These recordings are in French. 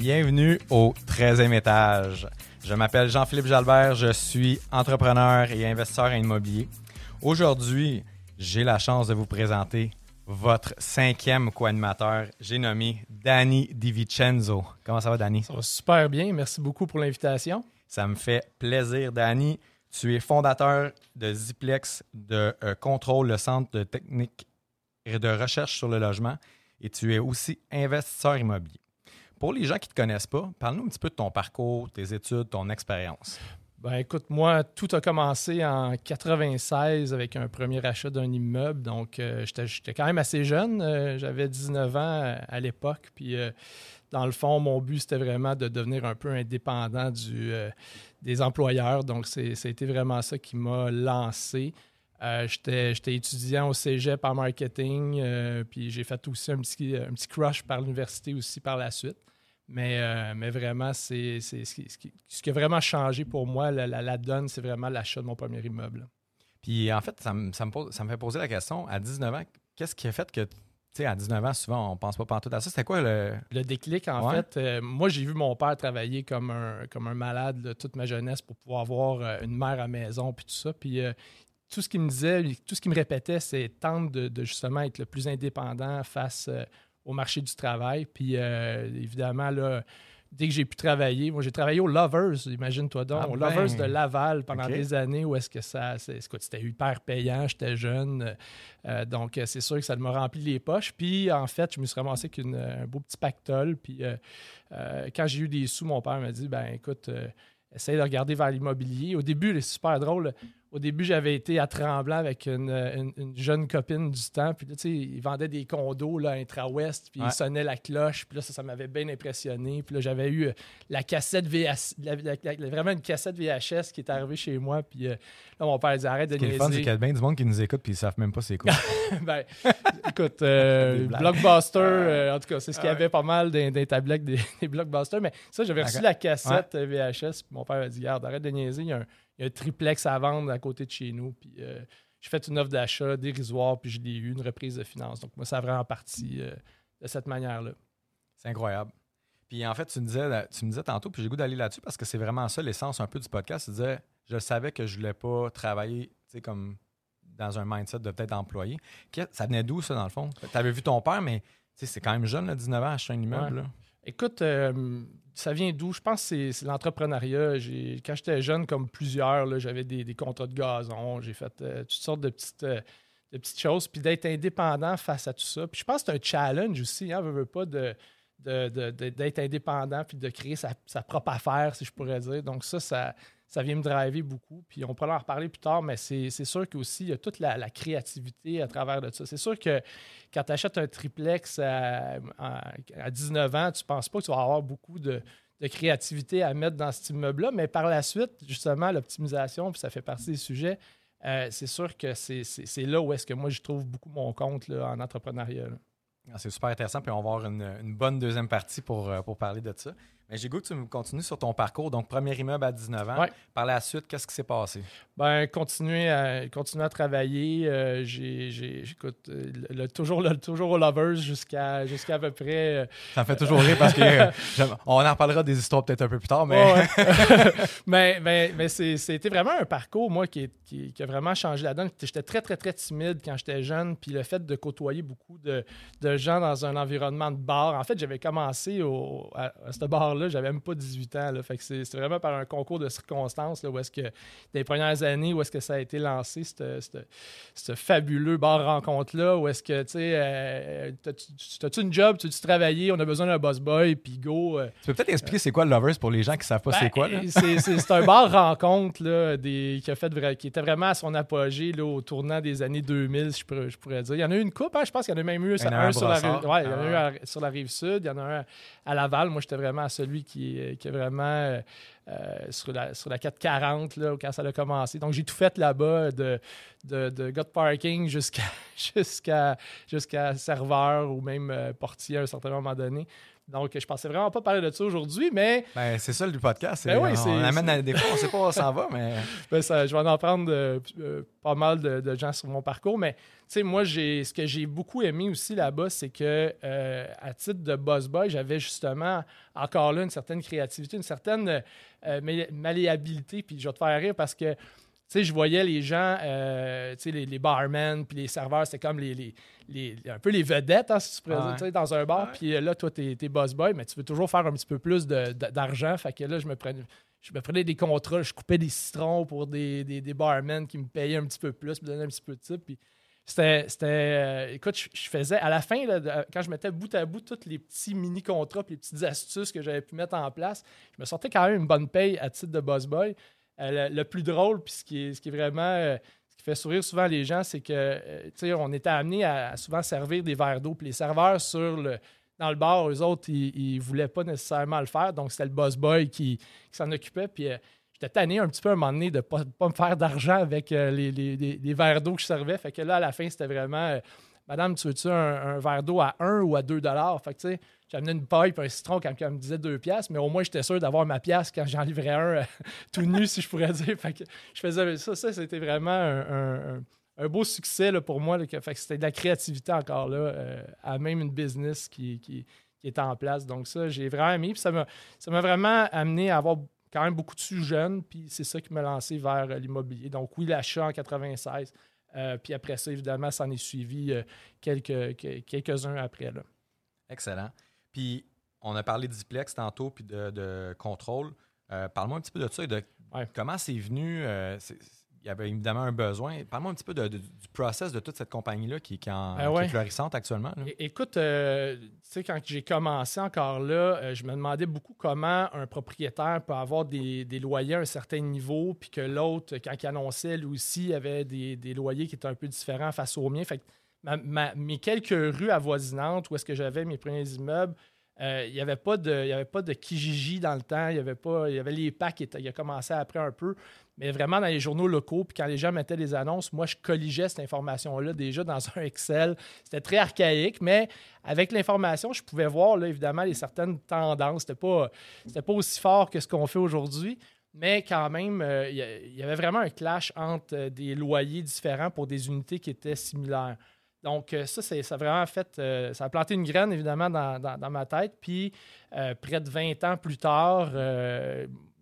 Bienvenue au 13e étage. Je m'appelle Jean-Philippe Jalbert, je suis entrepreneur et investisseur en immobilier. Aujourd'hui, j'ai la chance de vous présenter votre cinquième co-animateur. J'ai nommé Danny DiVincenzo. Comment ça va, Danny? Ça va super bien. Merci beaucoup pour l'invitation. Ça me fait plaisir, Danny. Tu es fondateur de Ziplex, de euh, Contrôle, le centre de technique et de recherche sur le logement, et tu es aussi investisseur immobilier. Pour les gens qui ne te connaissent pas, parle-nous un petit peu de ton parcours, tes études, ton expérience. Ben écoute, moi, tout a commencé en 96 avec un premier achat d'un immeuble. Donc, euh, j'étais- quand même assez jeune. Euh, J'avais 19 ans euh, à l'époque. Puis, dans le fond, mon but, c'était vraiment de devenir un peu indépendant des employeurs. Donc, été vraiment ça qui m'a lancé. J'étais étudiant au cégep en marketing. puis, j'ai fait aussi un petit crush par l'université aussi par la suite. Mais, euh, mais vraiment, c'est c'est ce, qui, ce a vraiment changé pour moi, la, la- la donne, c'est vraiment l'achat de mon premier immeuble. Puis en fait, ça me, ça me pose- ça me fait poser la question, à 19 ans, qu'est-ce qui a fait que, tu sais, à 19 ans, souvent, on pense pas pantoute à ça. C'était quoi le... Le déclic, en Ouais. fait, euh, moi, j'ai vu mon père travailler comme un, comme un malade là, toute ma jeunesse pour pouvoir avoir euh, une mère à maison, puis tout ça. Puis euh, tout ce qu'il me disait, tout ce qu'il me répétait, c'est tente de, de justement être le plus indépendant face au marché du travail. Puis euh, évidemment, là, dès que j'ai pu travailler, moi j'ai travaillé au Lovers, imagine-toi donc, Ah au ben. Lovers de Laval pendant des années où est-ce que ça, c'est- écoute, c'était hyper payant, j'étais jeune, euh, donc euh, c'est sûr que ça m'a rempli les poches. Puis en fait, je me suis ramassé avec une- un beau petit pactole. Puis euh, euh, quand j'ai eu des sous, mon père m'a dit, ben écoute, essaye de regarder vers l'immobilier. Au début, c'est super drôle. Au début, j'avais été à Tremblant avec une, une- une jeune copine du temps. Puis là, tu sais, ils vendaient des condos là, intra-ouest. Puis Ouais. ils sonnaient la cloche. Puis là, ça, ça m'avait bien impressionné. Puis là, j'avais eu euh, la cassette VHS, la- la- la- vraiment une cassette VHS qui est arrivée chez moi. Puis euh, là, mon père dit arrête de Ce qui est le fun, c'est niaiser. qu'il y a bien du monde qui nous écoute puis ils savent même pas c'est quoi. ben, écoute, euh. Blockbuster, euh, en tout cas, c'est ce qu'il y avait pas mal dans, dans ta blague des, des Blockbusters. Mais ça, j'avais reçu la cassette VHS. Puis mon père a dit Garde, arrête de niaiser. Il y, a un, il y a un triplex à vendre à côté de chez nous. Puis euh, j'ai fait une offre d'achat dérisoire. Puis je l'ai eu, une reprise de finances. Donc, moi, ça a vraiment parti euh, de cette manière-là. c'est incroyable. Puis en fait, tu me disais, tu me disais tantôt, puis j'ai goût d'aller là-dessus parce que c'est vraiment ça l'essence un peu du podcast. Tu disais, je savais que je voulais pas travailler, tu sais, comme dans un mindset de peut-être employé. Ça venait d'où, ça, dans le fond? Tu avais vu ton père, mais tu sais, c'est quand même jeune, là, 19 ans, acheter un immeuble. Ouais. là. Écoute, euh, ça vient d'où? Je pense que c'est- l'entrepreneuriat. Quand j'étais jeune, comme plusieurs, j'avais des, contrats de gazon, j'ai fait euh, toutes sortes de petites, euh, de petites choses, puis d'être indépendant face à tout ça. Puis je pense que c'est un challenge aussi, hein, veux, veux pas, d'être indépendant puis de créer sa, sa propre affaire, si je pourrais dire. Donc ça, ça, ça vient me driver beaucoup. Puis on pourra en reparler plus tard, mais c'est, sûr qu'aussi, il y a toute la, créativité à travers de ça. C'est sûr que quand tu achètes un triplex à, à- à 19 ans, tu ne penses pas que tu vas avoir beaucoup de, de créativité à mettre dans cet immeuble-là, mais par la suite, justement, l'optimisation, puis ça fait partie des sujets, euh, c'est sûr que c'est, là où est-ce que moi, je trouve beaucoup mon compte là, en entrepreneuriat. Ah, C'est super intéressant, puis on va avoir une, une bonne deuxième partie pour, euh, pour parler de ça. Mais j'ai goût que tu me continues sur ton parcours. Donc, premier immeuble à 19 ans. Ouais. Par la suite, qu'est-ce qui s'est passé? Ben, continuer à, continuer à travailler. euh, j'ai, j'ai- j'écoute, euh, le, le- toujours, le, toujours au Lovers jusqu'à, jusqu'à à peu près. euh, Ça me fait toujours rire parce que euh, j'aime- on en reparlera des histoires peut-être un peu plus tard, mais Ouais, mais mais, mais c'est- c'était vraiment un parcours, moi, qui, qui- qui a vraiment changé la donne. J'étais très, très, très timide quand j'étais jeune. Puis le fait de côtoyer beaucoup de, de gens dans un environnement de bar. En fait, j'avais commencé au, à, à ce bar-là, j'avais même pas 18 ans. Là, fait que c'est c'est vraiment par un concours de circonstances là, où est-ce que, dans les premières années, où est-ce que ça a été lancé, ce fabuleux bar rencontre-là, où est-ce que, tu sais, euh, t'as-tu une job, tu veux travailler, on a besoin d'un boss boy, puis go. euh, tu peux peut-être expliquer c'est quoi le Lovers pour les gens qui savent pas c'est ben, quoi. là? C'est, c'est- c'est un bar rencontre là, des, qui, a fait qui était vraiment à son apogée là, au tournant des années 2000, je pourrais, je pourrais dire. Il y en a eu une coupe, hein, je pense qu'il y en a même eu un, un sur, la rive, ouais, il y en a Ah eu à- sur la rive sud, il y en a un à Laval. Moi, j'étais vraiment à celui qui, est- vraiment euh, euh, sur, la, sur la 440 là, quand ça a commencé. Donc, j'ai tout fait là-bas, de, de, de parking jusqu'à jusqu'à jusqu'à serveur ou même euh, portier à un certain moment donné. Donc, je pensais vraiment pas parler de ça aujourd'hui, mais Ben, c'est ça le podcast. Ben c'est- oui, on c'est- amène à- des fois, on sait pas où on s'en va, mais Ben, ça, je vais en apprendre de- euh, pas mal de, de gens sur mon parcours, mais tu sais, moi, j'ai, ce que j'ai beaucoup aimé aussi là-bas, c'est que euh, à titre de boss boy, j'avais justement encore là une certaine créativité, une certaine euh, malléabilité, puis je vais te faire rire parce que sais, je voyais les gens, euh, tu sais, les, les barmen, puis les serveurs, c'était comme les, les- les- un peu les vedettes, hein, si tu Ouais. sais, dans un bar. Puis euh, là, toi, t'es, t'es boss boy, mais tu veux toujours faire un petit peu plus d'argent. Fait que là, je me prenais, je me prenais des contrats, je coupais des citrons pour des, des, des barmen qui me payaient un petit peu plus, me donnaient un petit peu de type. Puis c'était, euh, écoute, je, je faisais, à la fin, là, de- quand je mettais bout à bout tous les petits mini-contrats, les petites astuces que j'avais pu mettre en place, je me sortais quand même une bonne paye à titre de boss boy. Euh, le, plus drôle, puis ce qui est, ce qui euh, qui fait sourire souvent les gens, c'est que, euh, on était amené à, souvent servir des verres d'eau. Puis les serveurs sur le, dans le bar, eux autres, ils ne voulaient pas nécessairement le faire. Donc, c'était le boss boy qui, s'en occupait. Puis j'étais tanné un petit peu à un moment donné de ne pas, me faire d'argent avec les, les- verres d'eau que je servais. Fait que là, à la fin, c'était vraiment Madame, tu veux-tu un, verre d'eau à 1 ou à 2 dollars? Fait tu sais, j'amenais une paille et un citron quand elle me disait 2 piastres, mais au moins, j'étais sûr d'avoir ma pièce quand j'en livrais un euh, tout nu, si je pourrais dire. Fait je faisais ça. Ça, c'était vraiment un, beau succès pour moi. que- fait c'était de la créativité encore là, euh, à même une business qui, qui, qui était en place. Donc, ça, j'ai vraiment aimé. Puis ça m'a vraiment amené à avoir quand même beaucoup de jeunes. Puis c'est ça qui m'a lancé vers euh, l'immobilier. Donc, oui, l'achat en 96. Euh, puis après ça, évidemment, ça en est suivi euh, quelques, que- quelques-uns après. Là. excellent. Puis, on a parlé de duplex tantôt, puis de, de contrôle. Euh, Parle-moi un petit peu de ça et de Ouais. comment c'est venu. Il y avait évidemment un besoin. Parle-moi un petit peu de- de- du process de toute cette compagnie-là qui, qui en- qui ouais. est florissante actuellement. là. Écoute, euh, tu sais, quand j'ai commencé encore là, euh, je me demandais beaucoup comment un propriétaire peut avoir des, des loyers à un certain niveau, puis que l'autre, quand il annonçait, lui aussi, avait des, des loyers qui étaient un peu différents face aux miens. Fait que ma- ma- mes quelques rues avoisinantes où est-ce que j'avais mes premiers immeubles, euh, il n'y avait pas de, il de Kijiji dans le temps. Il y avait pas, il y avait les packs qui étaient- il a commencé après un peu, mais vraiment dans les journaux locaux. Puis quand les gens mettaient des annonces, moi je colligeais cette information-là déjà dans un Excel. C'était très archaïque, mais avec l'information, je pouvais voir là, évidemment les certaines tendances. C'était pas, pas aussi fort que ce qu'on fait aujourd'hui. Mais quand même, euh, il y a- il y avait vraiment un clash entre euh, des loyers différents pour des unités qui étaient similaires. Donc, euh, ça, ça a vraiment fait. euh, ça a planté une graine, évidemment, dans, dans- ma tête. Puis, euh, près de 20 ans plus tard,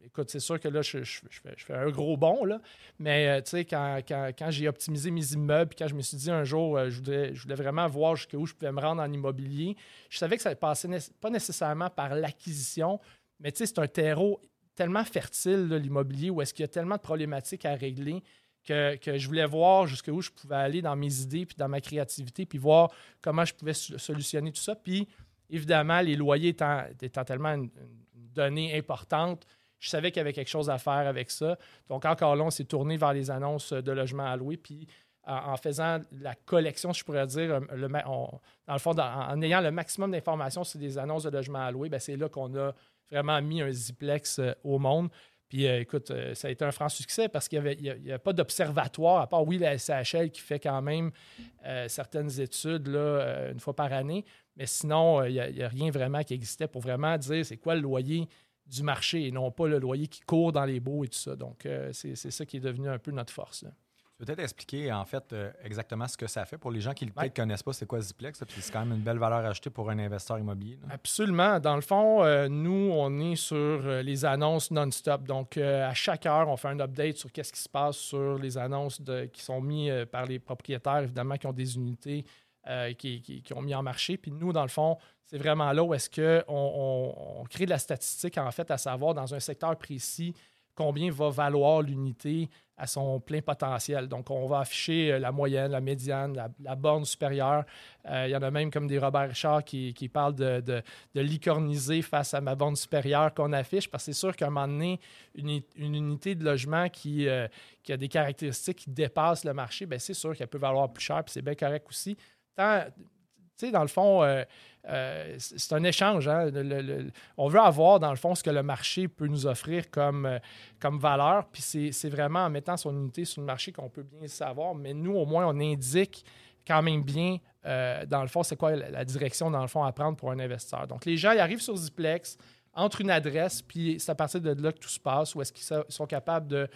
écoute, c'est sûr que là, je, je- fais, un gros bond, là. Mais, tu sais, quand, quand- quand j'ai optimisé mes immeubles, puis quand je me suis dit un jour, je, voulais, je voulais vraiment voir jusqu'où je pouvais me rendre en immobilier, je savais que ça passait né- pas nécessairement par l'acquisition, mais tu sais, c'est un terreau tellement fertile, l'immobilier, où est-ce qu'il y a tellement de problématiques à régler que, je voulais voir jusqu'où je pouvais aller dans mes idées puis dans ma créativité, puis voir comment je pouvais so- solutionner tout ça. Puis, évidemment, les loyers étant, étant tellement une, donnée importante, je savais qu'il y avait quelque chose à faire avec ça. Donc, encore là, on s'est tourné vers les annonces de logements alloués. Puis, en, faisant la collection, je pourrais dire, euh, le dans le fond, en, ayant le maximum d'informations sur des annonces de logements alloués, ben, c'est là qu'on a vraiment mis un Ziplex euh, au monde. Puis euh, écoute, euh, ça a été un franc succès parce qu'il n'y avait, pas d'observatoire, à part, oui, la SHL qui fait quand même euh, certaines études là, une fois par année. Mais sinon, il n'y a, rien vraiment qui existait pour vraiment dire c'est quoi le loyer du marché et non pas le loyer qui court dans les baux et tout ça. Donc, c'est ça qui est devenu un peu notre force. Tu peux peut-être expliquer en fait euh, exactement ce que ça fait pour les gens qui ne Ouais. connaissent pas c'est quoi Ziplex, puis c'est quand même une belle valeur ajoutée pour un investisseur immobilier. là. Absolument. Dans le fond, euh, nous, on est sur euh, les annonces non-stop. Donc, euh, à chaque heure, on fait un update sur qu'est-ce qui se passe sur les annonces de- qui sont mises par les propriétaires, évidemment, qui ont des unités qui, qui- qui ont mis en marché. Puis nous, dans le fond, c'est vraiment là où est-ce qu'on on, on crée de la statistique, en fait, à savoir dans un secteur précis combien va valoir l'unité à son plein potentiel. Donc, on va afficher euh, la moyenne, la médiane, la, borne supérieure. Euh, Il y en a même comme des Robert Richard qui, qui parlent de, de, licorniser face à ma borne supérieure qu'on affiche, parce que c'est sûr qu'à un moment donné, une, une unité de logement qui, euh, qui a des caractéristiques qui dépassent le marché, ben c'est sûr qu'elle peut valoir plus cher, puis c'est bien correct aussi. Tant, dans le fond, euh, euh, c'est un échange. hein. On veut avoir, dans le fond, ce que le marché peut nous offrir comme, euh, comme valeur. Puis c'est vraiment en mettant son unité sur le marché qu'on peut bien le savoir. Mais nous, au moins, on indique quand même bien, dans le fond, c'est quoi la, direction, dans le fond, à prendre pour un investisseur. Donc, les gens, ils arrivent sur Ziplex, entrent une adresse, puis c'est à partir de là que tout se passe, où est-ce qu'ils so- sont capables de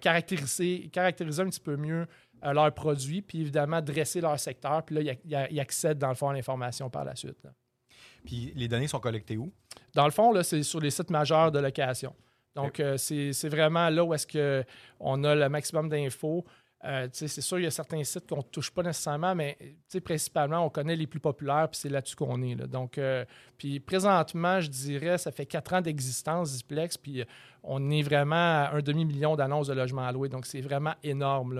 caractériser, caractériser un petit peu mieux euh, leurs produits, puis évidemment dresser leur secteur, puis là, ils accèdent, dans le fond, à l'information par la suite. là. Puis les données sont collectées où? Dans le fond, là, c'est sur les sites majeurs de location. Donc, euh, c'est c'est vraiment là où est-ce qu'on a le maximum d'infos. Euh, c'est sûr, il y a certains sites qu'on ne touche pas nécessairement, mais principalement, on connaît les plus populaires, puis c'est là-dessus qu'on est. Donc, euh, puis présentement, je dirais, ça fait quatre ans d'existence, Ziplex, puis euh, on est vraiment à un demi-million d'annonces de logements alloués. Donc, c'est vraiment énorme,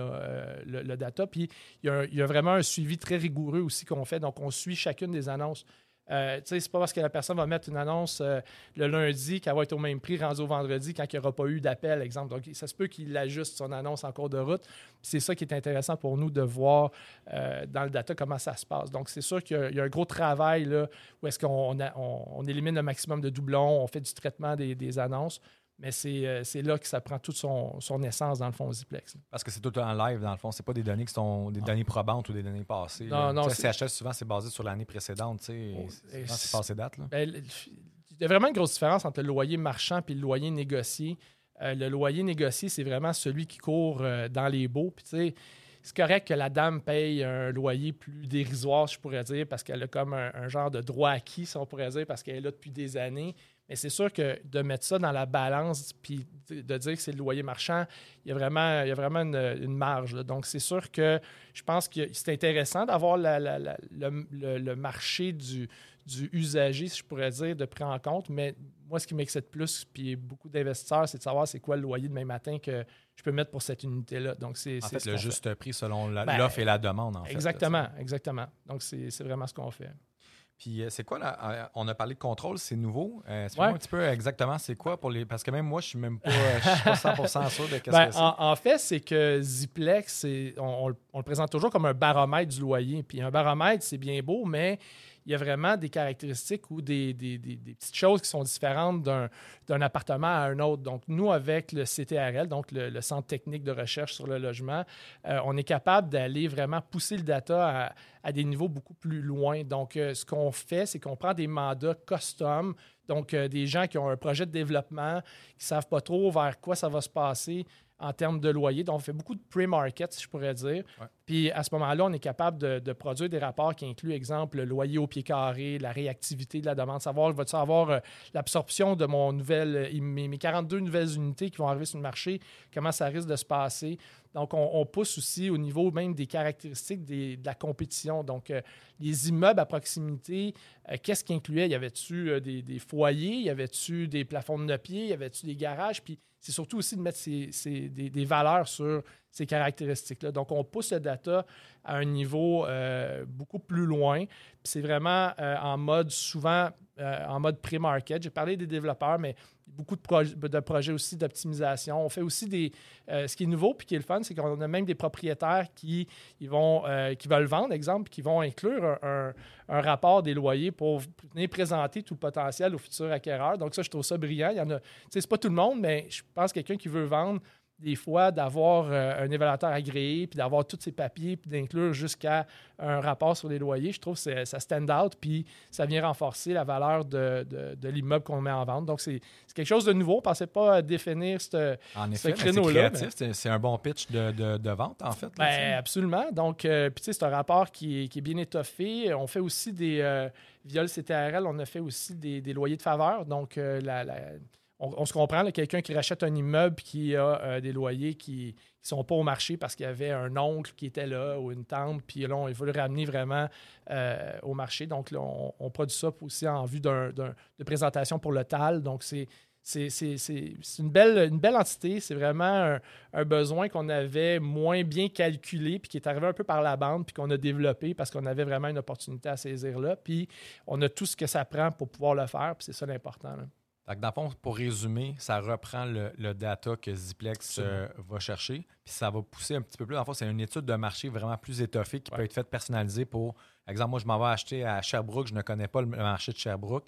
le, data. Puis, il y a vraiment un suivi très rigoureux aussi qu'on fait. Donc, on suit chacune des annonces. Euh, c'est pas parce que la personne va mettre une annonce euh, le lundi qu'elle va être au même prix rendu au vendredi quand il n'y aura pas eu d'appel, exemple. Donc, ça se peut qu'il ajuste son annonce en cours de route. C'est ça qui est intéressant pour nous de voir euh, dans le data comment ça se passe. Donc, c'est sûr qu'il y a- un gros travail là, où est-ce qu'on élimine le maximum de doublons, on fait du traitement des annonces, mais c'est euh, c'est là que ça prend toute son, son essence dans le fond Ziplex. Parce que c'est tout en live, dans le fond. C'est pas des données qui sont des données probantes ou des données passées. Non, là. non, CHS, souvent, c'est basé sur l'année précédente. tu sais. Oh, C'est- passé date. Là. Ben, il y a vraiment une grosse différence entre le loyer marchand et le loyer négocié. Euh, le loyer négocié, c'est vraiment celui qui court euh, dans les baux. Puis, tu sais, c'est correct que la dame paye un loyer plus dérisoire, je pourrais dire, parce qu'elle a comme un, un genre de droit acquis, si on pourrait dire, parce qu'elle est là depuis des années. Mais c'est sûr que de mettre ça dans la balance puis de dire que c'est le loyer marchand, il y a vraiment, il y a vraiment une, une marge. là. Donc, c'est sûr que je pense que c'est intéressant d'avoir le, marché du, du usager, si je pourrais dire, de pris en compte. Mais moi, ce qui m'excite plus, puis beaucoup d'investisseurs, c'est de savoir c'est quoi le loyer demain matin que je peux mettre pour cette unité-là. Donc, c'est En fait, le fait. juste prix selon Ben, l'offre et la demande. En fait, Exactement, exactement. Donc, c'est vraiment ce qu'on fait. Puis euh, c'est quoi là On a parlé de contrôle, c'est nouveau. Euh, Explique-moi Ouais. un petit peu exactement c'est quoi pour les. Parce que même moi, je suis même pas, euh, je suis pas 100% sûr de qu'est-ce Ben, que c'est. en, en fait, c'est que Ziplex, on, on le présente toujours comme un baromètre du loyer. Puis un baromètre, c'est bien beau, mais il y a vraiment des caractéristiques ou des, petites choses qui sont différentes d'un appartement à un autre. Donc, nous, avec le CTRL, donc le, Centre technique de recherche sur le logement, euh, on est capable d'aller vraiment pousser le data à, à des niveaux beaucoup plus loin. Donc, euh, ce qu'on fait, c'est qu'on prend des mandats custom, donc euh, des gens qui ont un projet de développement, qui ne savent pas trop vers quoi ça va se passer en termes de loyer. Donc, on fait beaucoup de pre-market, si je pourrais dire. Ouais. Puis à ce moment-là, on est capable de, produire des rapports qui incluent, exemple, le loyer au pied carré, la réactivité de la demande, savoir, va-tu avoir euh, l'absorption de mon nouvelle, euh, mes, mes 42 nouvelles unités qui vont arriver sur le marché, comment ça risque de se passer? Donc, on, pousse aussi au niveau même des caractéristiques de la compétition. Donc, euh, les immeubles à proximité, euh, qu'est-ce qui incluait? Y avait-tu des, foyers? Y avait-tu des plafonds de 9 pieds? Y avait-tu des garages? Puis, c'est surtout aussi de mettre des, des valeurs sur ces caractéristiques-là. Donc, on pousse le à un niveau euh, beaucoup plus loin. C'est vraiment euh, en mode souvent euh, en mode pré-market. J'ai parlé des développeurs, mais beaucoup de, proj- de projets aussi d'optimisation. On fait aussi des. ce qui est nouveau puis qui est le fun, c'est qu'on a même des propriétaires qui, ils vont, qui veulent vendre, exemple, qui vont inclure un, rapport des loyers pour venir présenter tout le potentiel aux futurs acquéreurs. Donc, ça, je trouve ça brillant. Il y en a. C'est pas tout le monde, mais je pense que quelqu'un qui veut vendre des fois d'avoir euh, un évaluateur agréé, puis d'avoir tous ses papiers, puis d'inclure jusqu'à un rapport sur les loyers, je trouve que ça stand out, puis ça vient renforcer la valeur de, de- de l'immeuble qu'on met en vente. Donc, c'est quelque chose de nouveau. On ne pensait pas définir ce c'est créneau-là. C'est- un bon pitch de, de- vente, en fait. là. Ben, absolument. Donc, euh, puis tu sais, c'est un rapport qui est, qui est bien étoffé. On fait aussi des. Euh, via le CTRL, on a fait aussi des, des loyers de faveur. Donc, euh, la- la- on, se comprend, quelqu'un qui rachète un immeuble qui a euh, des loyers qui ne sont pas au marché parce qu'il y avait un oncle qui était là ou une tante, puis là, on, faut le ramener vraiment euh, au marché. Donc, là, on, produit ça aussi en vue d'un- de présentation pour le TAL. Donc, c'est. Une belle entité. C'est vraiment un, un besoin qu'on avait moins bien calculé, puis qui est arrivé un peu par la bande, puis qu'on a développé parce qu'on avait vraiment une opportunité à saisir là. Puis on a tout ce que ça prend pour pouvoir le faire, puis c'est ça l'important. Fait que dans le fond, pour résumer, ça reprend le, le data que Ziplex euh, va chercher, puis ça va pousser un petit peu plus. Dans le fond, c'est une étude de marché vraiment plus étoffée qui peut être faite personnalisée pour, par exemple, moi, je m'en vais acheter à Sherbrooke, je ne connais pas le marché de Sherbrooke.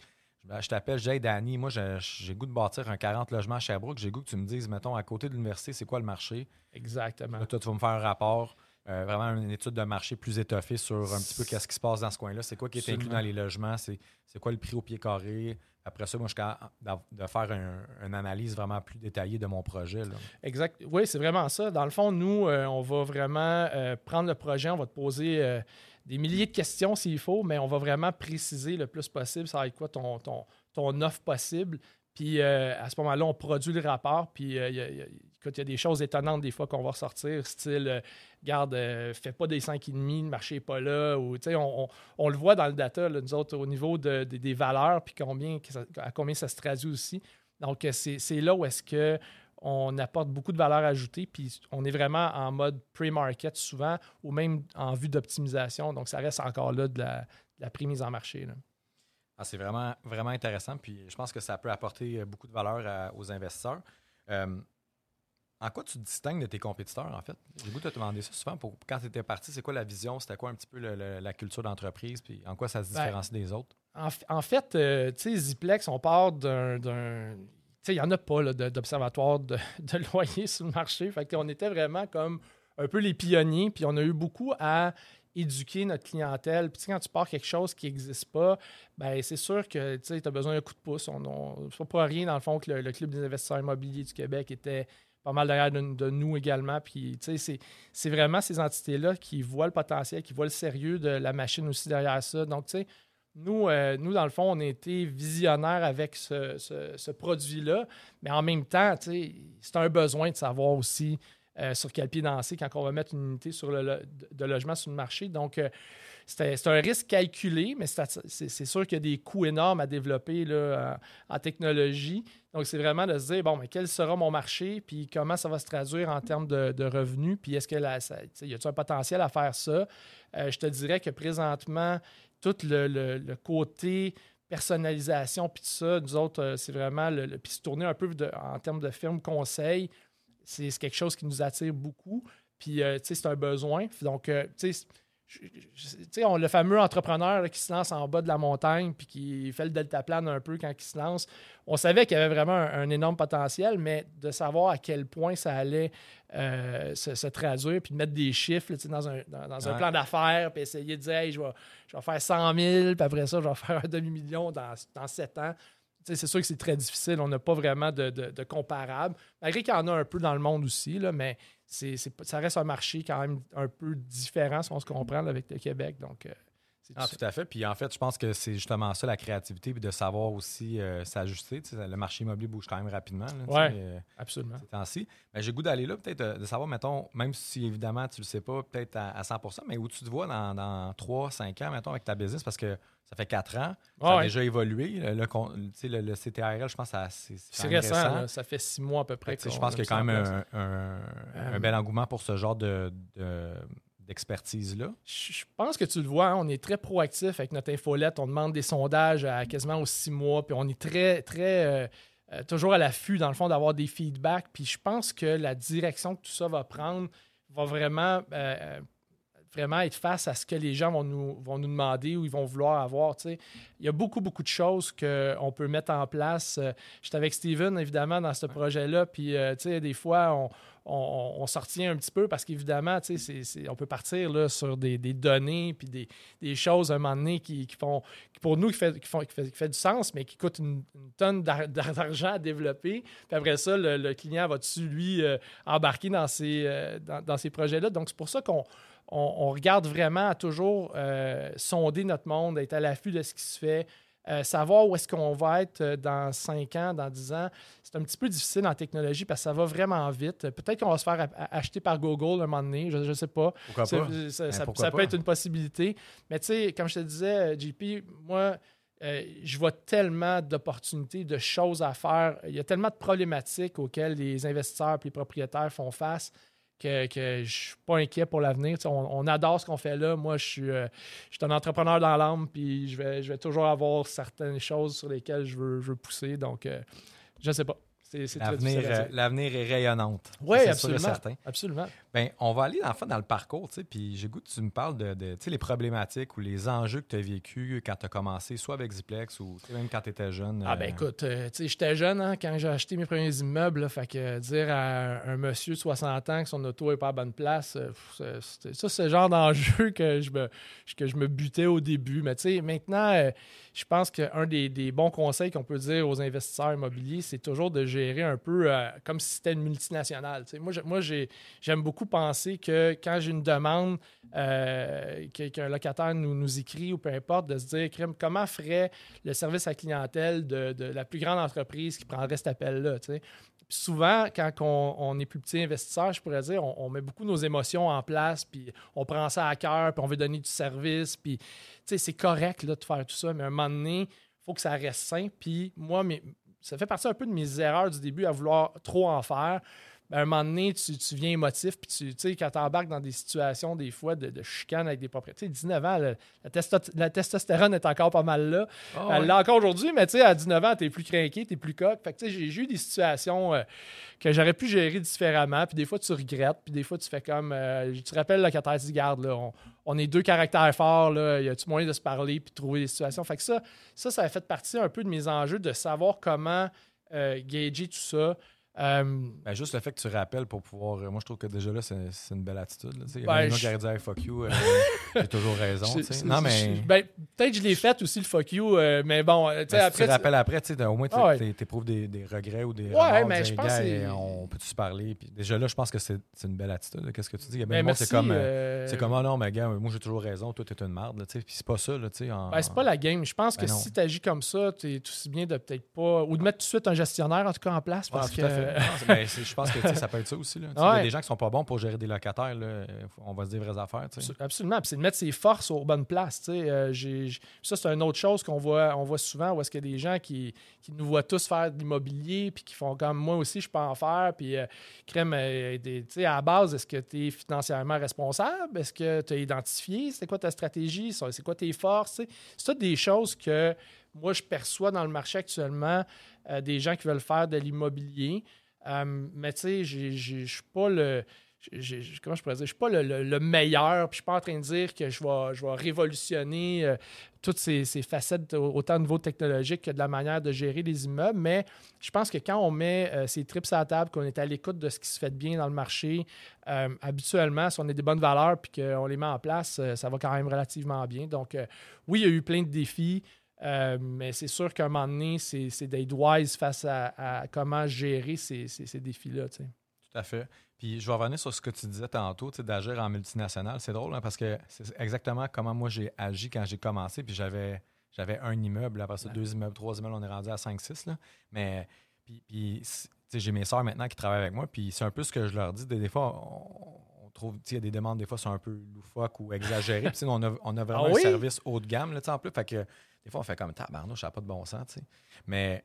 Je, je t'appelle, je dis, hey, Danny, moi, j'ai goût de bâtir un 40 logements à Sherbrooke. J'ai goût que tu me dises, mettons, à côté de l'université, c'est quoi le marché? Exactement. Là, toi, tu vas me faire un rapport, euh, vraiment une étude de marché plus étoffée sur un petit peu qu'est-ce qui se passe dans ce coin-là. C'est quoi qui est inclus dans les logements? C'est quoi le prix au pied carré? Après ça, moi, je suis capable de faire un- une analyse vraiment plus détaillée de mon projet. là. Exact. Oui, c'est vraiment ça. Dans le fond, nous, euh, on va vraiment euh, prendre le projet, on va te poser des milliers de questions s'il faut, mais on va vraiment préciser le plus possible ça va être quoi ton, ton, ton offre possible. Puis euh, à ce moment-là, on produit le rapport. Puis euh, il y y il y a des choses étonnantes des fois qu'on va ressortir, style, euh, garde, euh, fais pas des 5,5, le marché n'est pas là. Ou, on, on- on le voit dans le data, nous autres, au niveau de- de- des valeurs, puis combien, à combien ça se traduit aussi. Donc, euh, c'est là où est-ce que on apporte beaucoup de valeur ajoutée, puis on est vraiment en mode pre-market souvent, ou même en vue d'optimisation. Donc, ça reste encore là de la, de la prémise en marché. là. Ah, c'est vraiment, vraiment intéressant. Puis je pense que ça peut apporter euh, beaucoup de valeur aux investisseurs. En quoi tu te distingues de tes compétiteurs, en fait? J'ai goût de te demander ça souvent. Pour, quand tu étais parti, c'est quoi la vision? C'était quoi un petit peu le- le- la culture d'entreprise? Puis en quoi ça se Ben, différencie des autres? En, fait, euh, tu sais, Ziplex, on part d'un. Tu sais, il n'y en a pas d'observatoire de, de loyer sur le marché. Fait qu'on était vraiment comme un peu les pionniers, puis on a eu beaucoup à éduquer notre clientèle. Puis tu sais, quand tu pars quelque chose qui n'existe pas, ben c'est sûr que tu as besoin d'un coup de pouce. On, on, c'est pas pour rien, dans le fond, que le, le Club des investisseurs immobiliers du Québec était pas mal derrière de, nous également. Puis, c'est, vraiment ces entités-là qui voient le potentiel, qui voient le sérieux de la machine aussi derrière ça. Donc, tu sais, nous, euh, nous, dans le fond, on a été visionnaires avec ce, ce- produit-là, mais en même temps, c'est un besoin de savoir aussi euh, sur quel pied danser quand on va mettre une unité sur le, de- logement sur le marché. Donc, euh, c'est un risque calculé, mais c'est sûr qu'il y a des coûts énormes à développer là, en, technologie. Donc, c'est vraiment de se dire, bon, mais quel sera mon marché, puis comment ça va se traduire en termes de, revenus, puis est-ce que la, ça, y a-t-il un potentiel à faire ça? Euh, je te dirais que présentement, tout le, côté personnalisation, puis tout ça, nous autres, euh, c'est vraiment, le, puis se tourner un peu en termes de firme conseil, c'est quelque chose qui nous attire beaucoup. Puis, euh, tu sais, c'est un besoin. Donc, tu sais, on le fameux entrepreneur là, qui se lance en bas de la montagne puis qui fait le deltaplane un peu quand il se lance. On savait qu'il y avait vraiment un, un énorme potentiel, mais de savoir à quel point ça allait euh, se, se traduire puis de mettre des chiffres là, dans un, dans, dans un plan d'affaires puis essayer de dire hey, je, vais, je vais faire 100 000 puis après ça, je vais faire un demi-million dans, dans 7 ans. C'est sûr que c'est très difficile. On n'a pas vraiment de, de, de comparable. Malgré qu'il y en a un peu dans le monde aussi, là, mais c'est, ça reste un marché quand même un peu différent, si on se comprend, avec le Québec. Donc, euh, Ah, tout à fait. Puis en fait, je pense que c'est justement ça, la créativité, puis de savoir aussi euh, s'ajuster. Le marché immobilier bouge quand même rapidement. Ouais. euh. Absolument. ces temps-ci. Mais j'ai le goût d'aller là, peut-être euh, de savoir, mettons, même si évidemment tu le sais pas, peut-être à, à 100 mais où tu te vois dans, dans 3, 5 ans, mettons, avec ta business, parce que ça fait 4 ans, ça Ah a ouais. déjà évolué. Le, CTRL, je pense, c'est c'est récent, là. ça fait six mois à peu près. je pense qu'il y a quand même un, un- un Euh, bel engouement pour ce genre de- de- d'expertise-là? Je pense que tu le vois, hein, on est très proactif avec notre infolette. On demande des sondages à quasiment aux six mois, puis on est très, très. euh, euh, toujours à l'affût, dans le fond, d'avoir des feedbacks. Puis je pense que la direction que tout ça va prendre va vraiment, euh, vraiment être face à ce que les gens vont nous, vont nous demander ou ils vont vouloir avoir. tu sais. Il y a beaucoup, beaucoup de choses qu'on peut mettre en place. J'étais avec Steven, évidemment, dans ce projet-là. Puis, tu sais, des fois, on, on, on un petit peu parce qu'évidemment, on peut partir là, sur des, données puis des, choses à un moment donné qui, font, pour nous, qui qui, font, fait, du sens, mais qui coûtent une, tonne d'ar- d'argent à développer. Puis après ça, le, client va dessus, lui, euh, embarquer dans ces, euh, dans, ces projets-là? Donc, c'est pour ça qu'on on, on regarde vraiment à toujours euh, sonder notre monde, être à l'affût de ce qui se fait. Euh, savoir où est-ce qu'on va être euh, dans 5 ans, dans 10 ans, c'est un petit peu difficile en technologie parce que ça va vraiment vite. Peut-être qu'on va se faire acheter par Google un moment donné, je ne sais pas. Pourquoi Ça, pas? ça- ça- Ben, pourquoi ça peut pas? être une possibilité. Mais tu sais, comme je te disais, euh, JP, moi, euh, je vois tellement d'opportunités, de choses à faire. Il y a tellement de problématiques auxquelles les investisseurs et les propriétaires font face que, que je suis pas inquiet pour l'avenir. On, on adore ce qu'on fait là. Moi, je suis, euh, je suis un entrepreneur dans l'âme, puis je vais, je vais toujours avoir certaines choses sur lesquelles je veux, je veux pousser. Donc, euh, je sais pas. L'avenir, est rayonnante. Oui, absolument. certain. Absolument. Ben, on va aller dans, le fond, dans le parcours, tu sais, puis j'ai goût que tu me parles de, de, tu sais, les problématiques ou les enjeux que tu as vécu quand tu as commencé, soit avec Ziplex ou tu sais, même quand tu étais jeune. Ah ben euh, écoute, euh, tu sais, j'étais jeune hein, quand j'ai acheté mes premiers immeubles, là, fait que euh, dire à un monsieur de 60 ans que son auto est pas à bonne place, pff, ça c'est le genre d'enjeu que je me que je me butais au début. Mais tu sais, maintenant, je pense qu'un des, des bons conseils qu'on peut dire aux investisseurs immobiliers, c'est toujours de gérer un peu comme si c'était une multinationale. tu sais. Moi, moi j'ai- j'aime beaucoup penser que quand j'ai une demande, euh, qu'un locataire nous, nous écrit ou peu importe, de se dire comment ferait le service à la clientèle de, la plus grande entreprise qui prendrait cet appel-là. souvent, quand on, on est plus petit investisseur, je pourrais dire, on, met beaucoup nos émotions en place, puis on prend ça à cœur, puis on veut donner du service, puis c'est correct là, de faire tout ça, mais à un moment donné, il faut que ça reste sain. Puis moi, ça fait partie un peu de mes erreurs du début à vouloir trop en faire. Ben, à un moment donné, tu, tu viens émotif, puis tu tu sais, quand tu embarques dans des situations, des fois, de, de chicane avec des propriétaires. Tu sais, 19 ans, le- la, testo- la testostérone est encore pas mal là. ah Elle ouais. l'a encore aujourd'hui, mais tu sais, à 19 ans, t'es plus craqué, t'es plus coq. Fait que tu sais, j'ai eu des situations euh, que j'aurais pu gérer différemment, puis des fois tu regrettes, puis des fois tu fais comme. euh, tu te rappelles le locataire dit garde, là, on, on est deux caractères forts, là, y a-tu moyen de se parler puis de trouver des situations? Fait que ça, ça, ça a fait partie un peu de mes enjeux de savoir comment euh, gager tout ça. Euh, Ben, juste le fait que tu rappelles pour pouvoir. euh, Moi, je trouve que déjà là, c'est une belle attitude. là. Il y Ben, a je- qui dit Hey, fuck you. euh, J'ai toujours raison. Non, mais. ben, peut-être que je l'ai fait aussi le fuck you, mais bon, Ben, si après. tu rappelles après, au moins, tu Ah ouais. éprouves des, des regrets ou des. Ouais, remords, mais je pense Gars, On peut-tu se parler? Puis déjà là, je pense que c'est une belle attitude. Qu'est-ce que tu dis? A ben, c'est comme. C'est comme, ah non, mais gars, moi j'ai toujours raison, toi t'es une merde, là. Puis c'est pas ça, là, en- Ben, c'est pas la game. Je pense que Ben si tu agis comme ça, tu es aussi bien de peut-être pas. Ou de mettre tout de suite un gestionnaire, en tout cas, en place. Parce que. Non, c'est- ben, je pense que ça peut être ça aussi. Là. Il y a des gens qui sont pas bons pour gérer des locataires. Là. On va se dire vraies affaires. Absolument. C'est de mettre ses forces aux bonnes places. Euh, ça, c'est une autre chose qu'on voit, on voit souvent où est-ce qu'il y a des gens qui, qui nous voient tous faire de l'immobilier puis qui font comme moi aussi, je peux en faire. Puis, euh, crème, euh, des- à la base, est-ce que tu es financièrement responsable? Est-ce que tu as identifié? C'est quoi ta stratégie? C'est quoi tes forces? C'est toutes des choses que moi, je perçois dans le marché actuellement euh, des gens qui veulent faire de l'immobilier. Euh, mais tu sais, je suis pas le. comment je pourrais dire? Je suis pas le, le- le meilleur, puis je suis pas en train de dire que je vais, je vais révolutionner euh, toutes ces, facettes, au- autant au niveau technologique que de la manière de gérer les immeubles, mais je pense que quand on met euh, ces trips à la table, qu'on est à l'écoute de ce qui se fait de bien dans le marché, habituellement, si on a des bonnes valeurs puis qu'on les met en place, ça va quand même relativement bien. Donc, oui, il y a eu plein de défis. Euh, mais c'est sûr qu'à un moment donné, c'est d'être wise face à, à comment gérer ces, ces- ces défis-là. Tout à fait. Puis je vais revenir sur ce que tu disais tantôt, d'agir en multinational. C'est drôle hein, parce que c'est exactement comment moi j'ai agi quand j'ai commencé. Puis j'avais j'avais un immeuble, après ça, deux immeubles, trois immeubles, on est rendu à 5-6. là. Mais puis, puis j'ai mes sœurs maintenant qui travaillent avec moi. Puis c'est un peu ce que je leur dis. Des, des fois, on, on trouve, il y a des demandes, des fois, sont un peu loufoques ou exagérées. Puis on a, on a vraiment Ah oui? un service haut de gamme, là, en plus. Fait que des fois, on fait comme tabarnouche, ça n'a pas de bon sens, tu sais. Mais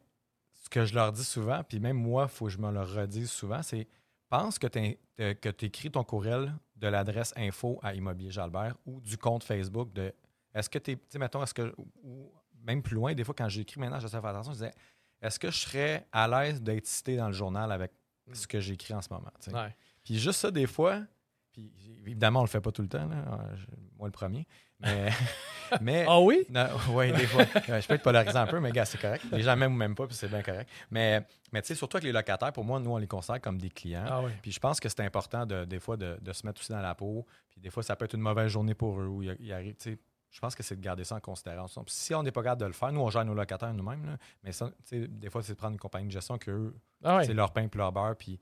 ce que je leur dis souvent, puis même moi, il faut que je me le redise souvent, c'est pense que tu écris ton courriel de l'adresse info à Immobilier Jalbert ou du compte Facebook de est-ce que tu es, tu sais, mettons, est-ce que, ou même plus loin, des fois, quand j'écris maintenant, je sais faire attention, je disais est-ce que je serais à l'aise d'être cité dans le journal avec ce que j'écris en ce moment? tu sais? Ouais. Puis juste ça, des fois, puis évidemment, on le fait pas tout le temps, là, euh, je- moi le premier, mais. mais Ah oui? oui, des fois. Je peux être polarisé un peu, mais gars, c'est correct. Les gens m'aiment ou même pas, puis c'est bien correct. Mais, mais tu sais, surtout avec les locataires, pour moi, nous, on les considère comme des clients. Ah oui. Puis je pense que c'est important, de, des fois, de, de se mettre aussi dans la peau. Puis des fois, ça peut être une mauvaise journée pour eux où tu sais, Je pense que c'est de garder ça en considération. Puis si on n'est pas capable de le faire, nous, on gère nos locataires nous-mêmes. là. Mais ça, des fois, c'est de prendre une compagnie de gestion que eux, Ah ouais. c'est leur pain puis leur beurre. Puis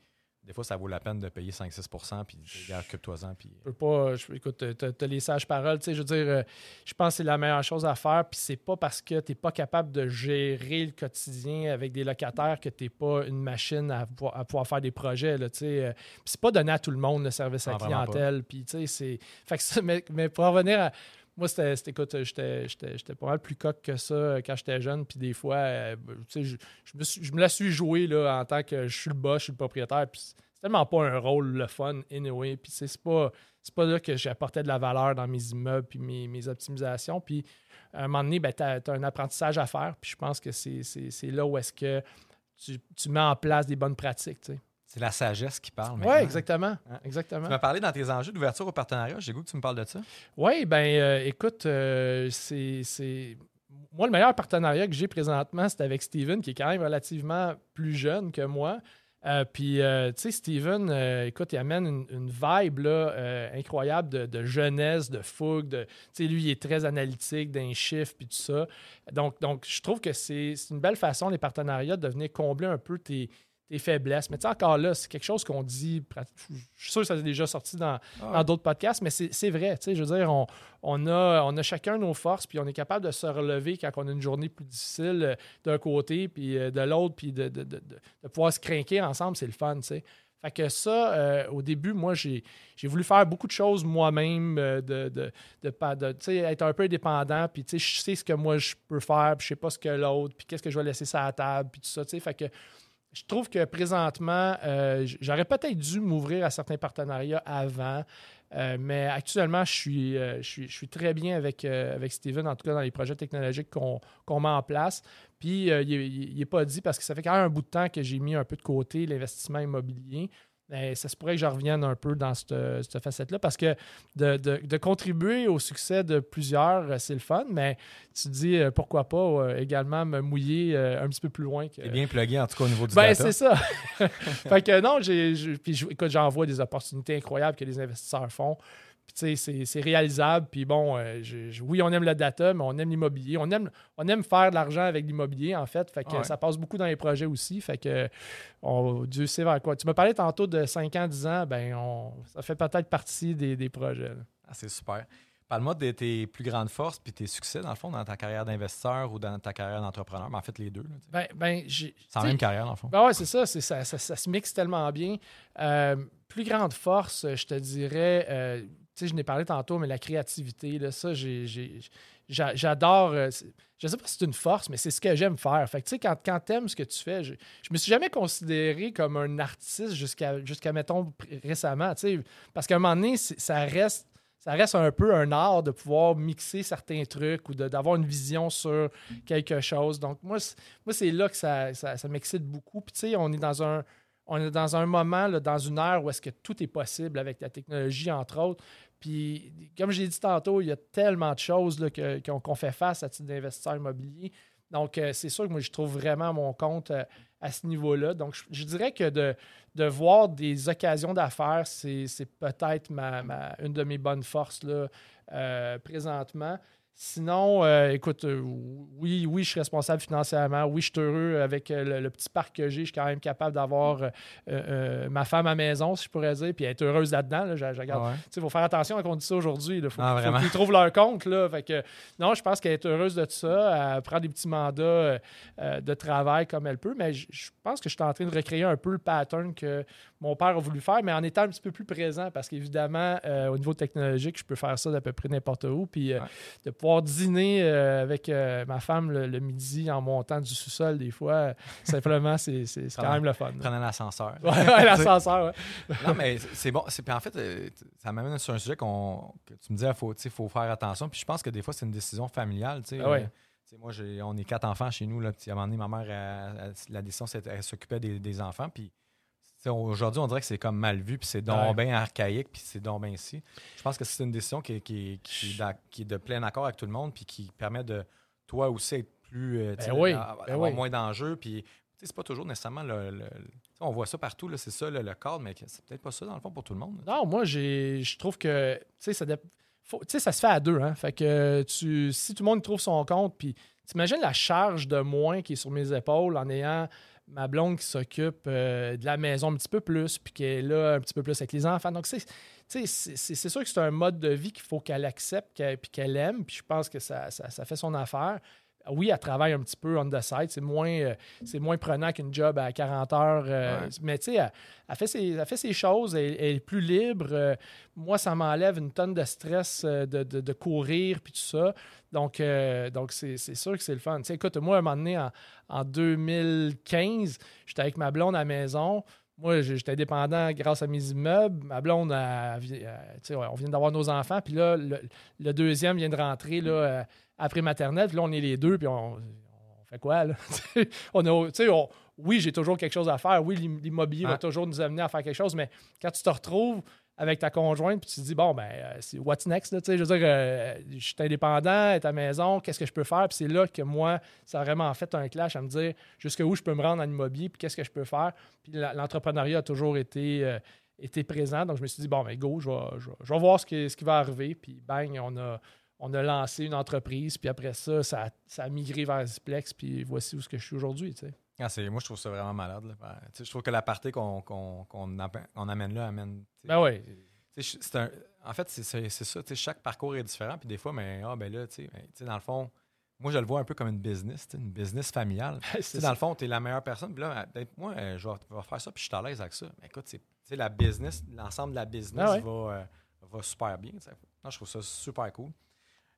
des fois, ça vaut la peine de payer 5-6 puis regarde, occupe-toi-en. Puis Je peux pas. je- écoute, t'as t'as les sages paroles. tu sais, Je veux dire, euh, je pense que c'est la meilleure chose à faire. Puis c'est pas parce que tu n'es pas capable de gérer le quotidien avec des locataires que tu n'es pas une machine à pouvoir, à pouvoir faire des projets. Tu. Euh, Puis c'est pas donné à tout le monde le service à la pas. clientèle. Puis tu sais, c'est. Fait que ça, mais, mais pour en revenir à. Moi, c'était, écoute, j'étais, pas mal plus coq que ça euh, quand j'étais jeune. Puis des fois, euh, je, je me je me la suis joué là, en tant que je suis le boss, je suis le propriétaire. Puis c'est tellement pas un rôle le fun, anyway. Puis c'est pas, pas là que j'apportais de la valeur dans mes immeubles puis mes, mes optimisations. Puis à un moment donné, ben, tu as, un apprentissage à faire. Puis je pense que c'est, là où est-ce que tu, tu mets en place des bonnes pratiques. C'est la sagesse qui parle. Oui, exactement. Ouais. exactement. Tu m'as parlé dans tes enjeux d'ouverture au partenariat. J'ai goût que tu me parles de ça. Oui, ben euh, écoute, euh, c'est, Moi, le meilleur partenariat que j'ai présentement, c'est avec Steven, qui est quand même relativement plus jeune que moi. Euh, puis, euh, tu sais, Steven, euh, écoute, il amène une, une vibe là, incroyable de, de jeunesse, de fougue. De, tu sais, lui, il est très analytique d'un chiffre, puis tout ça. Donc, donc je trouve que c'est une belle façon, les partenariats, de venir combler un peu tes, tes faiblesses. Mais tu sais, encore là, c'est quelque chose qu'on dit. Je suis sûr que ça a déjà sorti dans, dans d'autres podcasts, mais c'est vrai. tu sais, Je veux dire, on, on, a, on a chacun nos forces, puis on est capable de se relever quand on a une journée plus difficile euh, d'un côté, puis euh, de l'autre, puis de, de, de, de- pouvoir se craquer ensemble, c'est le fun. tu sais. Fait que ça, euh, au début, moi, j'ai voulu faire beaucoup de choses moi-même, euh, de, de, de, être un peu indépendant, puis tu sais, je sais ce que moi je peux faire, puis je sais pas ce que l'autre, puis qu'est-ce que je vais laisser sur la table, puis tout ça. tu sais. Fait que je trouve que présentement, euh, j'aurais peut-être dû m'ouvrir à certains partenariats avant, euh, mais actuellement, je suis, euh, très bien avec, Steven, en tout cas dans les projets technologiques qu'on met en place. Puis, il n'est pas dit parce que ça fait quand même un bout de temps que j'ai mis un peu de côté l'investissement immobilier. Mais ça se pourrait que je revienne un peu dans cette, cette facette-là parce que de, de- de contribuer au succès de plusieurs, euh, c'est le fun, mais tu dis euh, pourquoi pas euh, également me mouiller euh, un petit peu plus loin que. T'es bien plugué, en tout cas, au niveau du Ben, c'est ça. fait que non, j'ai, j'ai- puis je- écoute, j'en vois des opportunités incroyables que les investisseurs font. Puis tu sais, c'est, réalisable. Puis bon, euh, je- je- oui, on aime le data, mais on aime l'immobilier. On aime, on aime faire de l'argent avec l'immobilier, en fait. Fait que ouais. ça passe beaucoup dans les projets aussi. Fait que on, Dieu sait vers quoi. Tu me parlais tantôt de 5 ans, 10 ans, ben on, ça fait peut-être partie des, des projets. Ah, c'est super. Parle-moi de tes plus grandes forces puis tes succès, dans le fond, dans ta carrière d'investisseur ou dans ta carrière d'entrepreneur. Mais en fait, les deux. là. Ben, ben j'ai. C'est la même carrière, dans le fond. Ben ouais, c'est ça, ça, ça, ça se mixe tellement bien. Euh, plus grande force, je te dirais, euh, tu je n'ai parlé tantôt, mais la créativité, là, ça, j'adore. euh, je sais pas si c'est une force, mais c'est ce que j'aime faire. Tu sais, quand, quand t'aimes ce que tu fais, je, je me suis jamais considéré comme un artiste jusqu'à, jusqu'à mettons, récemment, tu sais, parce qu'à un moment donné, ça reste. Ça reste un peu un art de pouvoir mixer certains trucs ou d'avoir une vision sur quelque chose. Donc, moi, moi, c'est là que ça, ça, ça m'excite beaucoup. Puis, tu sais, on est dans un, on est dans un moment, là, dans une ère où est-ce que tout est possible avec la technologie, entre autres. Puis, comme je l'ai dit tantôt, il y a tellement de choses qu'on fait face à titre d'investisseur immobilier. Donc, euh, c'est sûr que moi, je trouve vraiment mon compte euh, à ce niveau-là. Donc, je, dirais que de, de voir des occasions d'affaires, c'est c'est peut-être ma, ma- une de mes bonnes forces là, euh, présentement. Sinon, euh, écoute, euh, oui, oui, je suis responsable financièrement. Oui, je suis heureux avec euh, le, le petit parc que j'ai. Je suis quand même capable d'avoir ma femme à maison, si je pourrais dire, puis être heureuse là-dedans. là. Ah ouais. il faut faire attention quand on dit ça aujourd'hui. Il faut, Ah, faut qu'ils trouvent leur compte. Là. Fait que, non, je pense qu'elle est heureuse de ça. Elle prend des petits mandats de travail comme elle peut. Mais je pense que je suis en train de recréer un peu le pattern que mon père a voulu faire, mais en étant un petit peu plus présent. Parce qu'évidemment, euh, au niveau technologique, je peux faire ça d'à peu près n'importe où. Puis euh, Ouais. de pouvoir dîner euh, avec ma femme le, le midi en montant du sous-sol, des fois, simplement, c'est quand même le fun. Prenant l'ascenseur. Ouais, l'ascenseur, ouais. non, mais c'est bon. C'est, puis en fait, ça m'amène sur un sujet qu'on, que tu me disais, il faut, faire attention. Puis je pense que des fois, c'est une décision familiale. tu sais. Ah ouais. Moi, j'ai, on est quatre enfants chez nous. Là, à un moment donné, ma mère, elle- elle- la décision, elle s'occupait des, des enfants. Puis aujourd'hui, on dirait que c'est comme mal vu. Puis c'est donc Ouais. bien archaïque. Puis c'est donc bien ici. Je pense que c'est une décision qui, est- qui, est- qui, est d'ac- qui est de plein accord avec tout le monde. Puis qui permet de, toi aussi, être plus. euh, Ben oui, avoir ben oui. moins d'enjeux. Puis. C'est pas toujours nécessairement le. on voit ça partout, c'est ça le, le cadre, mais c'est peut-être pas ça dans le fond pour tout le monde. Non, moi, je trouve que, tu sais, ça, faut- ça se fait à deux. Hein? Fait que tu, si tout le monde trouve son compte, puis t'imagines la charge de moins qui est sur mes épaules en ayant ma blonde qui s'occupe euh, de la maison un petit peu plus, puis qui est là un petit peu plus avec les enfants. Donc, c'est, c'est sûr que c'est un mode de vie qu'il faut qu'elle accepte, qu'elle, puis qu'elle aime, puis je pense que ça, ça, ça fait son affaire. Oui, elle travaille un petit peu on the side. C'est moins, euh, c'est moins prenant qu'une job à 40 heures. euh, Ouais. Mais tu sais, elle, elle fait ses, elle fait ses choses, elle, elle est plus libre. Euh, moi, ça m'enlève une tonne de stress de, de- de courir puis tout ça. Donc, donc c'est, sûr que c'est le fun. Tu sais, écoute, moi, à un moment donné, en, en 2015, j'étais avec ma blonde à la maison. Moi, j'étais indépendant grâce à mes immeubles. Ma blonde, elle elle- sais, on vient d'avoir nos enfants. Puis là, le, le deuxième vient de rentrer là, euh, après maternelle. Puis là, on est les deux. Puis on, on fait quoi, là? on a, on- oui, j'ai toujours quelque chose à faire. Oui, l'im- l'immobilier va toujours nous amener à faire quelque chose. Mais quand tu te retrouves avec ta conjointe, puis tu te dis, bon, ben, euh, c'est what's next? Là, je veux dire, euh, je suis indépendant, à ta maison, qu'est-ce que je peux faire? Puis c'est là que moi, ça a vraiment fait un clash à me dire jusqu'où je peux me rendre en immobilier, puis qu'est-ce que je peux faire? Puis l'entrepreneuriat a toujours été, euh, été présent. Donc, je me suis dit, bon, ben, go, je vais, je vais- voir ce qui, ce qui va arriver. Puis, bang, on a, on a lancé une entreprise. Puis après ça, ça, ça a migré vers Ziplex. Puis voici où je suis aujourd'hui, tu sais. Ah, c'est- moi, je trouve ça vraiment malade. là. Ben, je trouve que la partie qu'on amène là amène. Ben oui. un- en fait, c'est c'est- c'est ça. Chaque parcours est différent. Puis des fois, mais, ah, ben là, tu sais, ben, dans le fond, moi, je le vois un peu comme une business, une business familiale. Dans ça. le fond, tu es la meilleure personne. Puis là, ben, moi, euh, je vais, je vais faire ça, puis je suis à l'aise avec ça. Mais écoute, c'est- tu sais, la business, l'ensemble de la business Ah ouais. va, euh, va super bien. Non, je trouve ça super cool.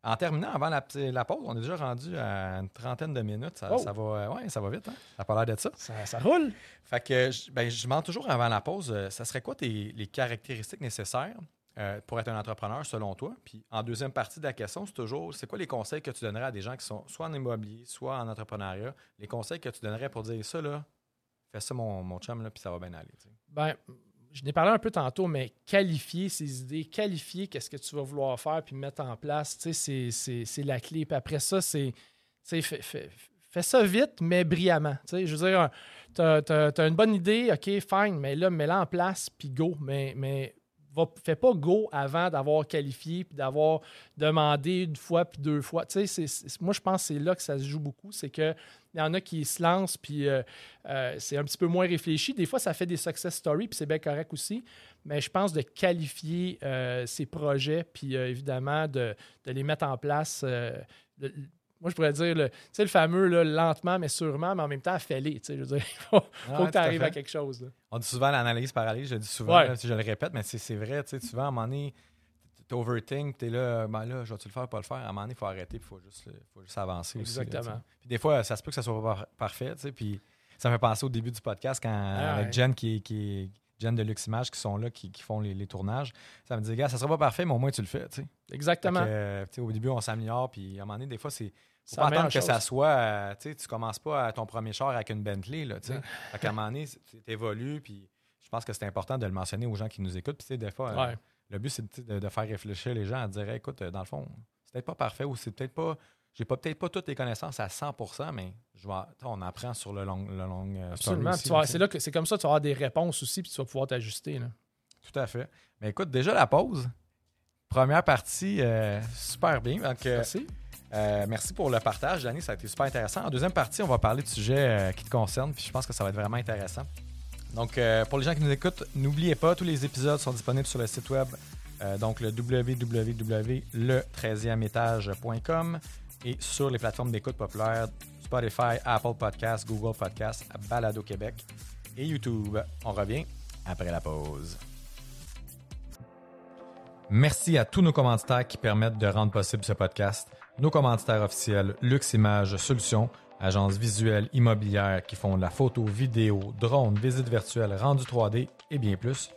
En terminant, avant la, la pause, on est déjà rendu à une trentaine de minutes. Ça, Oh. ça va, euh, ouais, ça va vite. Hein? Ça n'a pas l'air d'être ça. Ça, ça roule. Fait que je, ben, je demande toujours avant la pause, euh, ça serait quoi tes, les caractéristiques nécessaires euh, pour être un entrepreneur selon toi? Puis en deuxième partie de la question, c'est toujours, c'est quoi les conseils que tu donnerais à des gens qui sont soit en immobilier, soit en entrepreneuriat? Les conseils que tu donnerais pour dire ça, là, fais ça mon, mon chum, là, puis ça va bien aller. Ben, je n'ai parlé un peu tantôt, mais qualifier ses idées, qualifier qu'est-ce que tu vas vouloir faire puis mettre en place, c'est- c'est la clé. Puis après ça, c'est, fais, ça vite, mais brillamment. Tu sais, je veux dire, tu as, une bonne idée, OK, fine, mais là, mets-la en place, puis go. Mais, mais va, fais pas go avant d'avoir qualifié puis d'avoir demandé une fois puis deux fois. Tu sais, moi, je pense que c'est là que ça se joue beaucoup. C'est que il y en a qui se lancent, puis euh, euh, c'est un petit peu moins réfléchi. Des fois, ça fait des success stories, puis c'est bien correct aussi. Mais je pense de qualifier euh, ces projets, puis évidemment de, de les mettre en place. Moi, je pourrais dire, le, tu sais, le fameux là, lentement, mais sûrement, mais en même temps, fais-les. tu sais, Je veux dire, il faut, que tu arrives à quelque chose. là. On dit souvent l'analyse parallèle, je le dis souvent, Ouais. là, je le répète, mais c'est vrai, tu sais, souvent, à un moment donné, tu overthink, tu es là, ben là, je vais-tu le faire, pas le faire? À un moment donné, il faut arrêter, il faut juste, faut juste avancer aussi. Exactement. Puis des fois, ça se peut que ça soit pas par- parfait, tu sais, puis ça me fait penser au début du podcast quand, Ah avec ouais. Jen, qui, qui Jen de Luximage, qui sont là, qui, qui font les, les tournages. Ça me dit, gars, ça sera pas parfait, mais au moins tu le fais, tu sais. Fait Exactement. que, euh, au début, on s'améliore, puis à un moment donné, des fois, c'est. Faut pas attendre que ça soit. euh, tu sais, tu commences pas à ton premier char avec une Bentley, là, tu sais. Qu'à un moment donné, tu évolues, puis je pense que c'est important de le mentionner aux gens qui nous écoutent. Puis, tu sais, des fois, euh, le but, c'est de, faire réfléchir les gens à dire, écoute, euh, dans le fond, c'est peut-être pas parfait ou c'est peut-être pas. J'ai pas peut-être pas toutes les connaissances à 100% mais je vais, on apprend sur le long, le long euh, Absolument. C'est là que c'est comme ça que tu vas avoir des réponses aussi, puis tu vas pouvoir t'ajuster. là. Tout à fait. Mais écoute, déjà la pause. Première partie, euh, super bien. Donc, euh, Merci. Euh, merci pour le partage, Danny. Ça a été super intéressant. En deuxième partie, on va parler de sujets euh, qui te concernent. Puis je pense que ça va être vraiment intéressant. Donc, euh, pour les gens qui nous écoutent, n'oubliez pas, tous les épisodes sont disponibles sur le site web. donc, le www.le13e-étage.com et sur les plateformes d'écoute populaires Spotify, Apple Podcasts, Google Podcasts, Balado Québec et YouTube. On revient après la pause. Merci à tous nos commanditaires qui permettent de rendre possible ce podcast. Nos commanditaires officiels, Lux Images Solutions, agence visuelle immobilière qui font de la photo, vidéo, drone, visite virtuelle, rendu 3D et bien plus.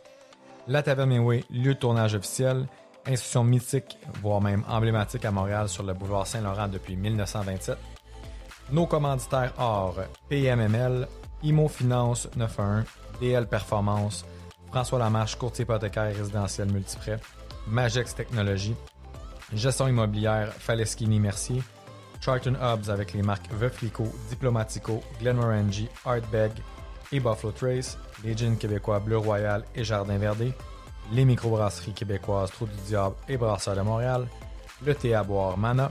La Taverne Mainway, lieu de tournage officiel, institution mythique, voire même emblématique à Montréal sur le boulevard Saint-Laurent depuis 1927. Nos commanditaires or PMML, Imo Finance 91, DL Performance, François Lamarche, courtier hypothécaire résidentiel multiprêt, Magex Technologies, Gestion immobilière Faleschini Mercier, Charlton Hubs avec les marques Veuflico, Diplomatico, Glenmorangie, Artbeg et Buffalo Trace, les jeans québécois Bleu Royal et Jardin Verdé, les microbrasseries québécoises Trou du Diable et Brasseur de Montréal, le thé à boire Mana,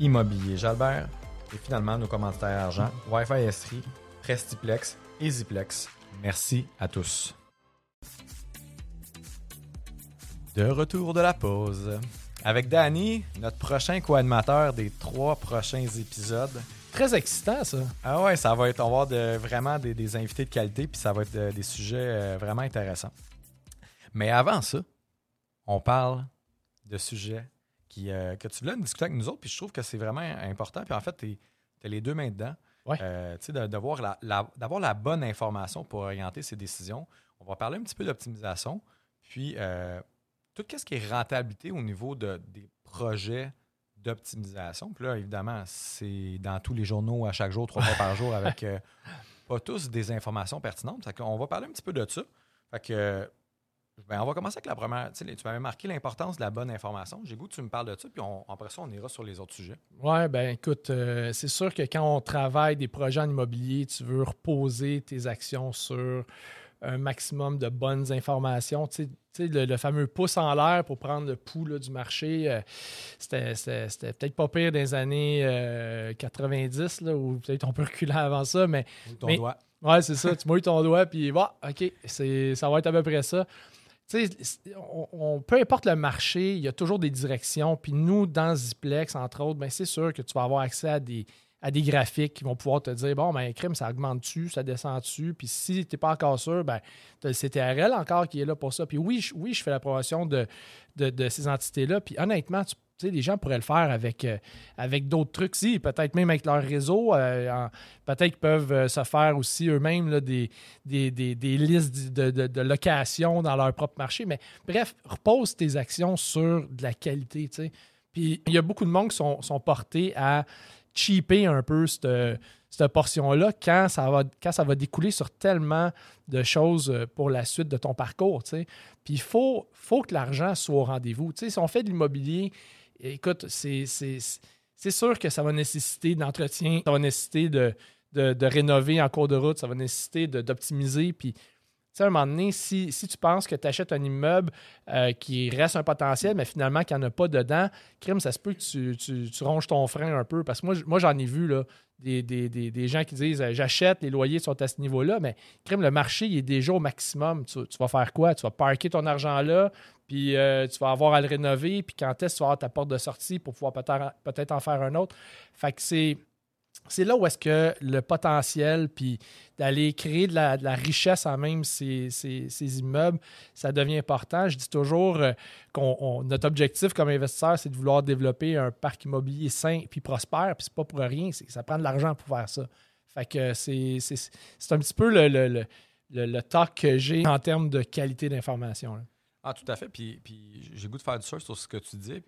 Immobilier Jalbert et finalement nos commanditaires argent Wi-Fi Estrie, Prestiplex et Ziplex. Merci à tous. De retour de la pause. Avec Danny, notre prochain co-animateur des trois prochains épisodes. Très excitant, ça. Ah ouais, ça va être, on va avoir de- vraiment des, des invités de qualité, puis ça va être de- des sujets euh, vraiment intéressants. Mais avant ça, on parle de sujets qui, euh, que tu voulais discuter avec nous autres, puis je trouve que c'est vraiment important. Puis en fait, tu as les deux mains dedans. Ouais. Euh, tu sais, de- d'avoir la, la- d'avoir la bonne information pour orienter ses décisions. on va parler un petit peu d'optimisation, puis euh, tout ce qui est rentabilité au niveau de, des projets d'optimisation. Puis là, évidemment, c'est dans tous les journaux à chaque jour, trois fois par jour, avec euh, pas tous des informations pertinentes. Fait qu'on va parler un petit peu de ça. Fait que, ben, on va commencer avec la première. Tu sais, tu m'avais marqué l'importance de la bonne information. J'ai goût que tu me parles de ça, puis on- après ça, on ira sur les autres sujets. Oui, ben écoute, euh, c'est sûr que quand on travaille des projets en immobilier, tu veux reposer tes actions sur un maximum de bonnes informations. Le, le fameux pouce en l'air pour prendre le pouls là, du marché, euh, c'était peut-être pas pire des années euh, 90, là, ou peut-être on peut reculer avant ça, mais Ton Mais- doigt. Ouais, c'est ça. Tu mouilles ton doigt, puis bah, OK, ça va être à peu près ça. Tu sais, c'est- on, on- peu importe le marché, il y a toujours des directions. Puis nous, dans Ziplex, entre autres, ben, c'est sûr que tu vas avoir accès à des, à des graphiques qui vont pouvoir te dire bon, ben, crime, ça augmente-tu, ça descend-tu? Puis si tu n'es pas encore sûr, ben, tu as le CTRL encore qui est là pour ça. Puis oui, je, oui, je fais la promotion de, de, ces entités-là. Puis honnêtement, tu tu sais, les gens pourraient le faire avec, euh, avec d'autres trucs, si, peut-être même avec leur réseau. euh, peut-être qu'ils peuvent euh, se faire aussi eux-mêmes des, des, des- des listes de, de, dans leur propre marché. Mais bref, repose tes actions sur de la qualité. tu sais. Puis il y a beaucoup de monde qui sont, sont portés à cheaper un peu cette, cette portion-là quand ça, va, quand ça va découler sur tellement de choses euh, pour la suite de ton parcours. Puis il faut, faut que l'argent soit au rendez-vous. Si on fait de l'immobilier, écoute, c'est, sûr que ça va nécessiter d'entretien, ça va nécessiter de, de, de rénover en cours de route, ça va nécessiter d'optimiser. Puis, à un moment donné, si, si tu penses que tu achètes un immeuble euh, qui reste un potentiel, mais finalement qu'il n'y en a pas dedans, crime, ça se peut que tu, tu- ronges ton frein un peu. Parce que moi, moi j'en ai vu là, des, des- des- des gens qui disent euh, j'achète, les loyers sont à ce niveau-là, mais crime, le marché il est déjà au maximum. Tu, vas faire quoi? Tu vas parker ton argent là, puis euh, tu vas avoir à le rénover, puis quand est-ce que tu vas avoir ta porte de sortie pour pouvoir peut-être peut-être en faire un autre? Fait que c'est. C'est là où est-ce que le potentiel, puis d'aller créer de la, richesse en même ces, ces- immeubles, ça devient important. Je dis toujours euh, on- notre objectif comme investisseur, c'est de vouloir développer un parc immobilier sain puis prospère, puis c'est pas pour rien, que ça prend de l'argent pour faire ça. Fait que c'est un petit peu le, le, que j'ai en termes de qualité d'information. Ah, tout à fait. Puis, puis j'ai goût de faire du sur ce que tu dis.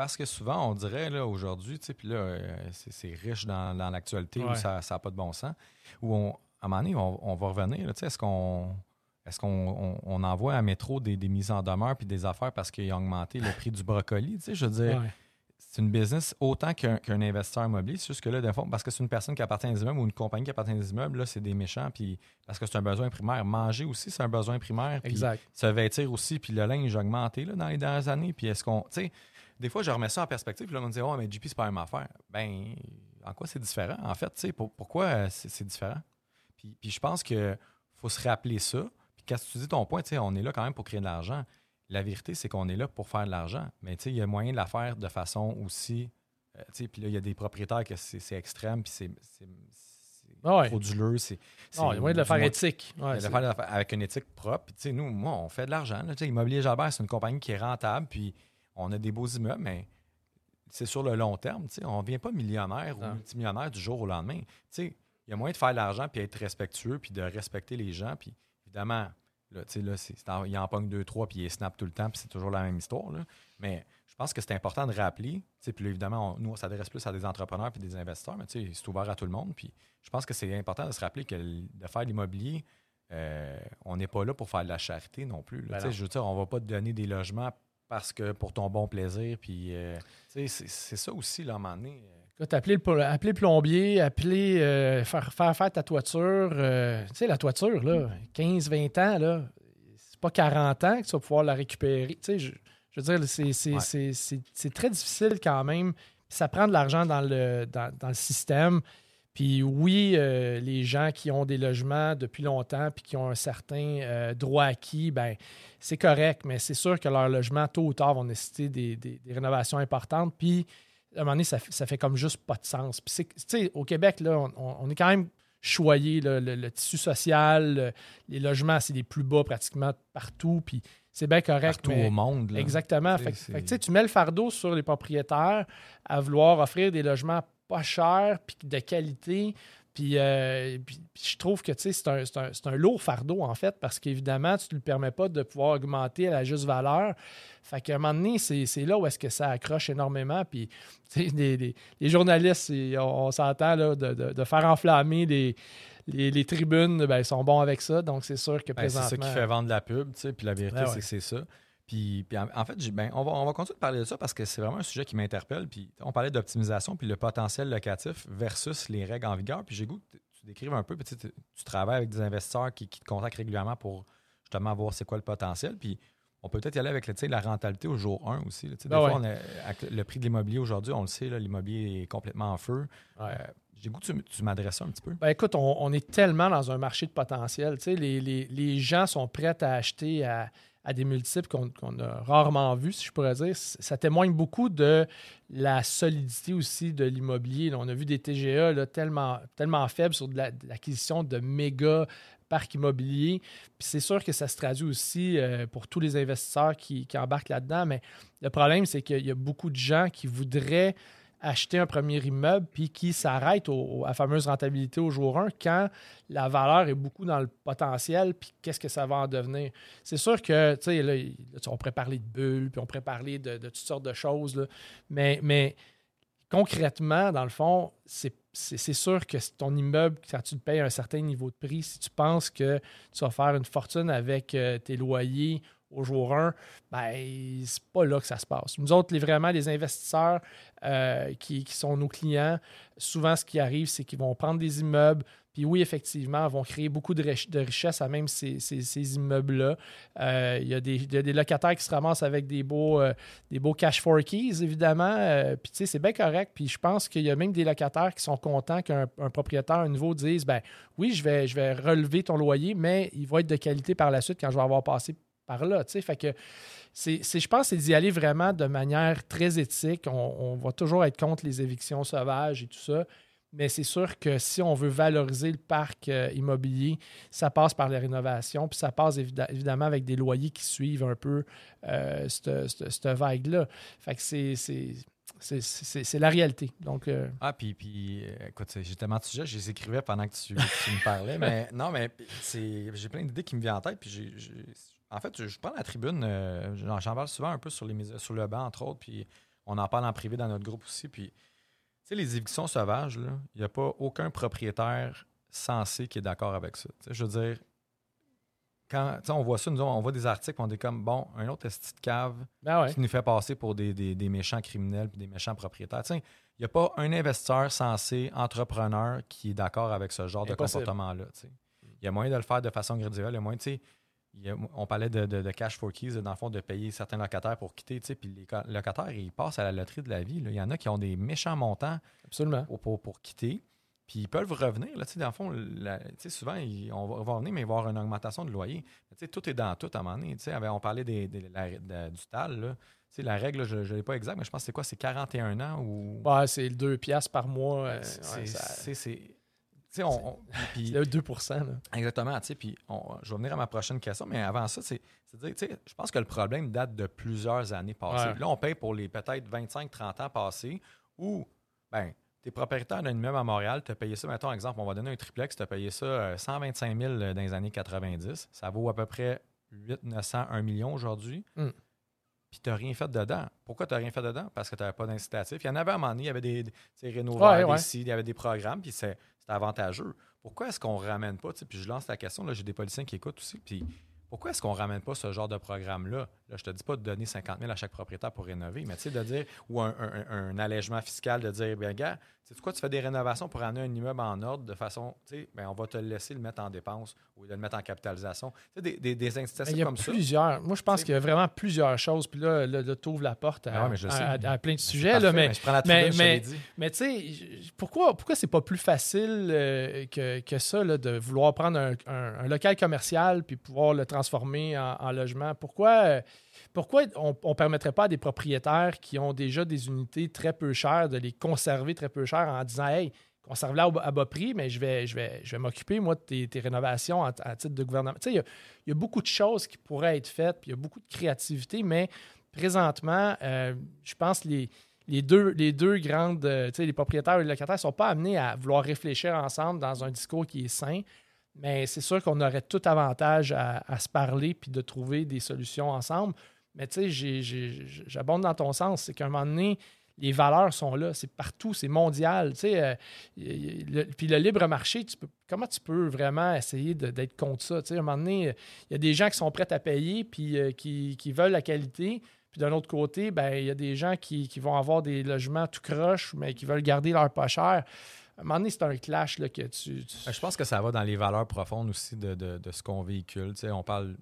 Parce que souvent, on dirait là, aujourd'hui, tu sais, puis là, euh, c'est, c'est riche dans, dans l'actualité où ça n'a pas de bon sens. Où on, à un moment donné, on, on va revenir. là, tu sais, est-ce qu'on. Est-ce qu'on on, on envoie à métro des, des mises en demeure puis des affaires parce qu'ils ont augmenté le prix du brocoli? Tu sais, je veux dire, Ouais. c'est une business autant qu'un, qu'un investisseur immobilier. C'est juste que là, des fois, parce que c'est une personne qui appartient à des immeubles ou une compagnie qui appartient à des immeubles, là, c'est des méchants. Puis parce que c'est un besoin primaire. Manger aussi, c'est un besoin primaire. Exact. se vêtir aussi, puis le linge a augmenté là, dans les dernières années. Puis est-ce qu'on. Tu sais, des fois, je remets ça en perspective, puis là, on me dit, oh, mais JP, c'est pas la même affaire. Ben, en quoi c'est différent? En fait, tu sais, pour- pourquoi euh, c'est différent? Puis, puis je pense que faut se rappeler ça. Puis quand tu dis ton point, tu sais, on est là quand même pour créer de l'argent. La vérité, c'est qu'on est là pour faire de l'argent. Mais tu sais, il y a moyen de la faire de façon aussi. euh, tu sais, puis là, il y a des propriétaires que c'est c'est extrême, puis c'est Ah ouais. frauduleux. c'est- Non, il y a moyen de le faire moins- éthique. Ouais, de le faire avec une éthique propre. Puis, tu sais, nous, moi, on fait de l'argent. Immobilier Jalbert, c'est une compagnie qui est rentable. Puis, on a des beaux immeubles, mais c'est sur le long terme. On ne devient pas millionnaire ou Non. multimillionnaire du jour au lendemain. Il y a moyen de faire de l'argent puis être respectueux puis de respecter les gens. Puis, évidemment, là, là, en- il en pogne deux, trois puis il snap tout le temps puis c'est toujours la même histoire. là. Mais je pense que c'est important de rappeler. Puis évidemment, on- nous, on s'adresse plus à des entrepreneurs puis des investisseurs, mais c'est ouvert à tout le monde. Puis je pense que c'est important de se rappeler que de faire de l'immobilier, euh, on n'est pas là pour faire de la charité non plus. là. Ben non. je veux dire, on va pas te donner des logements parce que pour ton bon plaisir. Puis, euh, c'est c'est ça aussi, là, à un moment donné. euh, Écoute, appeler le, appeler le plombier, appeler, euh, faire, faire faire ta toiture. euh, tu sais, la toiture, là, 15-20 ans, là, c'est pas 40 ans que tu vas pouvoir la récupérer. Tu sais, je, je veux dire, c'est, c'est, Ouais. c'est- c'est- c'est très difficile quand même. Ça prend de l'argent dans le, dans, dans le système. Puis oui, euh, les gens qui ont des logements depuis longtemps puis qui ont un certain euh, droit acquis, ben c'est correct, mais c'est sûr que leur logement, tôt ou tard, vont nécessiter des, des- des rénovations importantes. Puis à un moment donné, ça, fait- ça fait comme juste pas de sens. Puis c'est- tu sais, au Québec, là, on, est quand même choyé, là, le, le tissu social, le- les logements, c'est les plus bas pratiquement partout. Puis c'est bien correct. partout mais- au monde. là. Exactement. Fait, tu mets le fardeau sur les propriétaires à vouloir offrir des logements pas chers puis de qualité, Puis, euh, puis- puis je trouve que c'est un, un- un lourd fardeau, en fait, parce qu'évidemment, tu ne lui permets pas de pouvoir augmenter à la juste valeur. Fait qu'à un moment donné, c'est là où est-ce que ça accroche énormément. Puis, les, les- les journalistes, on, on s'entend de, de- de faire enflammer les, les, les tribunes, ben, ils sont bons avec ça. Donc, c'est sûr que Ben, c'est présentement... ça qui fait vendre la pub, tu sais, puis la vérité, Ben ouais. c'est que c'est ça. Puis, puis en, en fait, ben, on, va, on va continuer de parler de ça parce que c'est vraiment un sujet qui m'interpelle. Puis on parlait d'optimisation, puis le potentiel locatif versus les règles en vigueur. Puis j'ai goût que tu décrives un peu, puis tu, sais, tu- travailles avec des investisseurs qui, qui te contactent régulièrement pour justement voir c'est quoi le potentiel. Puis on peut peut-être y aller avec tu sais, la rentabilité au jour 1 aussi. là. Tu sais, Des Ben fois, ouais. on a- avec le prix de l'immobilier aujourd'hui, on le sait, l'immobilier est complètement en feu. Ouais. Euh, j'ai goût que tu, tu m'adresses ça un petit peu. Ben écoute, on, on est tellement dans un marché de potentiel. Les, les- les gens sont prêts à acheter à, à des multiples qu'on a rarement vus, si je pourrais dire. Ça témoigne beaucoup de la solidité aussi de l'immobilier. On a vu des TGA tellement, tellement faibles sur l'acquisition de méga parcs immobiliers. C'est sûr que ça se traduit aussi euh, pour tous les investisseurs qui, qui embarquent là-dedans. Mais le problème, c'est qu'il y a beaucoup de gens qui voudraient acheter un premier immeuble puis qui au- à la fameuse rentabilité au jour 1 quand la valeur est beaucoup dans le potentiel puis qu'est-ce que ça va en devenir? C'est sûr que, tu sais, là, on pourrait parler de bulles puis on pourrait parler de, toutes sortes de choses, là. mais, concrètement, dans le fond, c'est sûr que ton immeuble, quand tu le payes un certain niveau de prix, si tu penses que tu vas faire une fortune avec euh, tes loyers au jour 1, ben, c'est pas là que ça se passe. Nous autres, les, vraiment, les investisseurs euh, qui, qui sont nos clients, souvent, ce qui arrive, c'est qu'ils vont prendre des immeubles, puis oui, effectivement, vont créer beaucoup de, rich- de à même ces, ces- ces immeubles-là. Euh, Il y, a des- il y a des locataires qui se ramassent avec des beaux, euh, des beaux cash for keys, évidemment. Puis, tu sais, c'est bien correct. Puis, je pense qu'il y a même des locataires qui sont contents qu'un un propriétaire, un nouveau, dise ben oui, je vais, je vais relever ton loyer, mais il va être de qualité par la suite quand je vais avoir passé là. tu sais. Fait que c'est, je pense c'est d'y aller vraiment de manière très éthique. On, va toujours être contre les évictions sauvages et tout ça. Mais c'est sûr que si on veut valoriser le parc euh, immobilier, ça passe par les rénovations, puis ça passe évidemment avec des loyers qui suivent un peu euh, cette, vague-là. Fait que c'est, la réalité. Donc, euh, Ah, puis, puis écoute, j'ai tellement de sujets, je les écrivais pendant que tu, me parlais, mais non, mais j'ai plein d'idées qui me viennent en tête, puis j'ai- en fait, je, prends la tribune, euh, j'en, parle souvent un peu sur, les, sur le banc, entre autres, puis on en parle en privé dans notre groupe aussi, puis, tu sais, les évictions sauvages, il n'y a pas aucun propriétaire censé qui est d'accord avec ça. Je veux dire, quand, on voit ça, nous, on voit des articles, on est comme, bon, un autre esti de cave, ben ouais. qui nous fait passer pour des, des- des méchants criminels puis des méchants propriétaires. Tu sais, Il n'y a pas un investisseur censé, entrepreneur, qui est d'accord avec ce genre de comportement-là. Il y a moyen de le faire de façon graduelle. Il y a moyen, tu sais, a- on parlait de, de- de cash for keys, dans le fond, de payer certains locataires pour quitter. Puis les locataires, ils passent à la loterie de la vie. là. Il y en a qui ont des méchants montants Absolument. pour, pour, pour quitter. Puis ils peuvent revenir. Là, dans le fond, la- souvent, ils- on, va, revenir, mais il va y avoir une augmentation de loyer. Mais tout est dans tout à un moment donné. On parlait des, des- la- de- du TAL. Là. La règle, je ne l'ai pas exact, mais je pense que c'est quoi? C'est 41 ans ou. Ouais, c'est le 2 piastres par mois. euh, c'est. ouais, ça- c'est- tu sais, on- on- puis- c'est le 2 là. Exactement, puis on- je vais venir à ma prochaine question, mais avant ça, c'est dire, je pense que le problème date de plusieurs années passées. Ouais. Puis Là, on paye pour les peut-être 25-30 ans passés où, ben, tu es propriétaire d'un immeuble à Montréal, tu as payé ça, mettons, exemple, on va donner un triplex, tu as payé ça euh, 125 000 dans les années 90. Ça vaut à peu près 8 900, 1 million aujourd'hui. Mm. Puis tu rien fait dedans. Pourquoi tu n'as rien fait dedans? Parce que tu n'avais pas d'incitatif. Il y en avait à un moment donné, il y avait des, des Rénover, Ouais, ouais. il y avait des programmes, puis c'est- avantageux. Pourquoi est-ce qu'on ne ramène pas, puis je lance la question, j'ai des policiers qui écoutent aussi, puis pourquoi est-ce qu'on ne ramène pas ce genre de programme-là? Là, je te dis pas de donner 50 000 à chaque propriétaire pour rénover, mais tu sais, de dire, ou un, un- allègement fiscal, de dire, bien, gars, sais quoi, tu fais des rénovations pour amener un immeuble en ordre de façon, tu sais, ben, on va te laisser le mettre en dépense ou de le mettre en capitalisation. Tu sais, des, des, des incitatifs Il y a comme ça. plusieurs. Moi, je pense qu'il y a vraiment plusieurs choses. Puis là, là, là, t'ouvres la porte à, Ah ouais, mais à- à- à plein de sujets. parfait, là, mais, je prends la mais- mais- mais tu sais, pourquoi, pourquoi c'est pas plus facile euh, que, que ça, là, de vouloir prendre un, un- un local commercial puis pouvoir le transformer en, en logement? Pourquoi, euh, pourquoi on ne permettrait pas à des propriétaires qui ont déjà des unités très peu chères de les conserver très peu chères en disant Hey, conserve-la à bas prix, mais je vais, m'occuper, moi, de tes, rénovations à, titre de gouvernement. Il y a- beaucoup de choses qui pourraient être faites, puis il y a beaucoup de créativité, mais présentement, euh, je pense que les, deux, les deux grandes, euh, les propriétaires et les locataires ne sont pas amenés à vouloir réfléchir ensemble dans un discours qui est sain. Mais c'est sûr qu'on aurait tout avantage à, se parler puis de trouver des solutions ensemble. Mais tu sais, j'abonde dans ton sens. C'est qu'à un moment donné, les valeurs sont là. C'est partout, c'est mondial. Tu sais, euh, puis le libre marché, comment tu peux vraiment essayer d'être contre ça? Tu sais, à un moment donné, il y a des gens qui sont prêts à payer puis euh, qui, veulent la qualité. Puis d'un autre côté, ben, il y a des gens qui, qui vont avoir des logements tout croche, mais qui veulent garder leur pas cher. À un moment donné, c'est un clash là, que tu. tu- Euh, Je pense que ça va dans les valeurs profondes aussi de, de- de ce qu'on véhicule. Tu sais, on parle,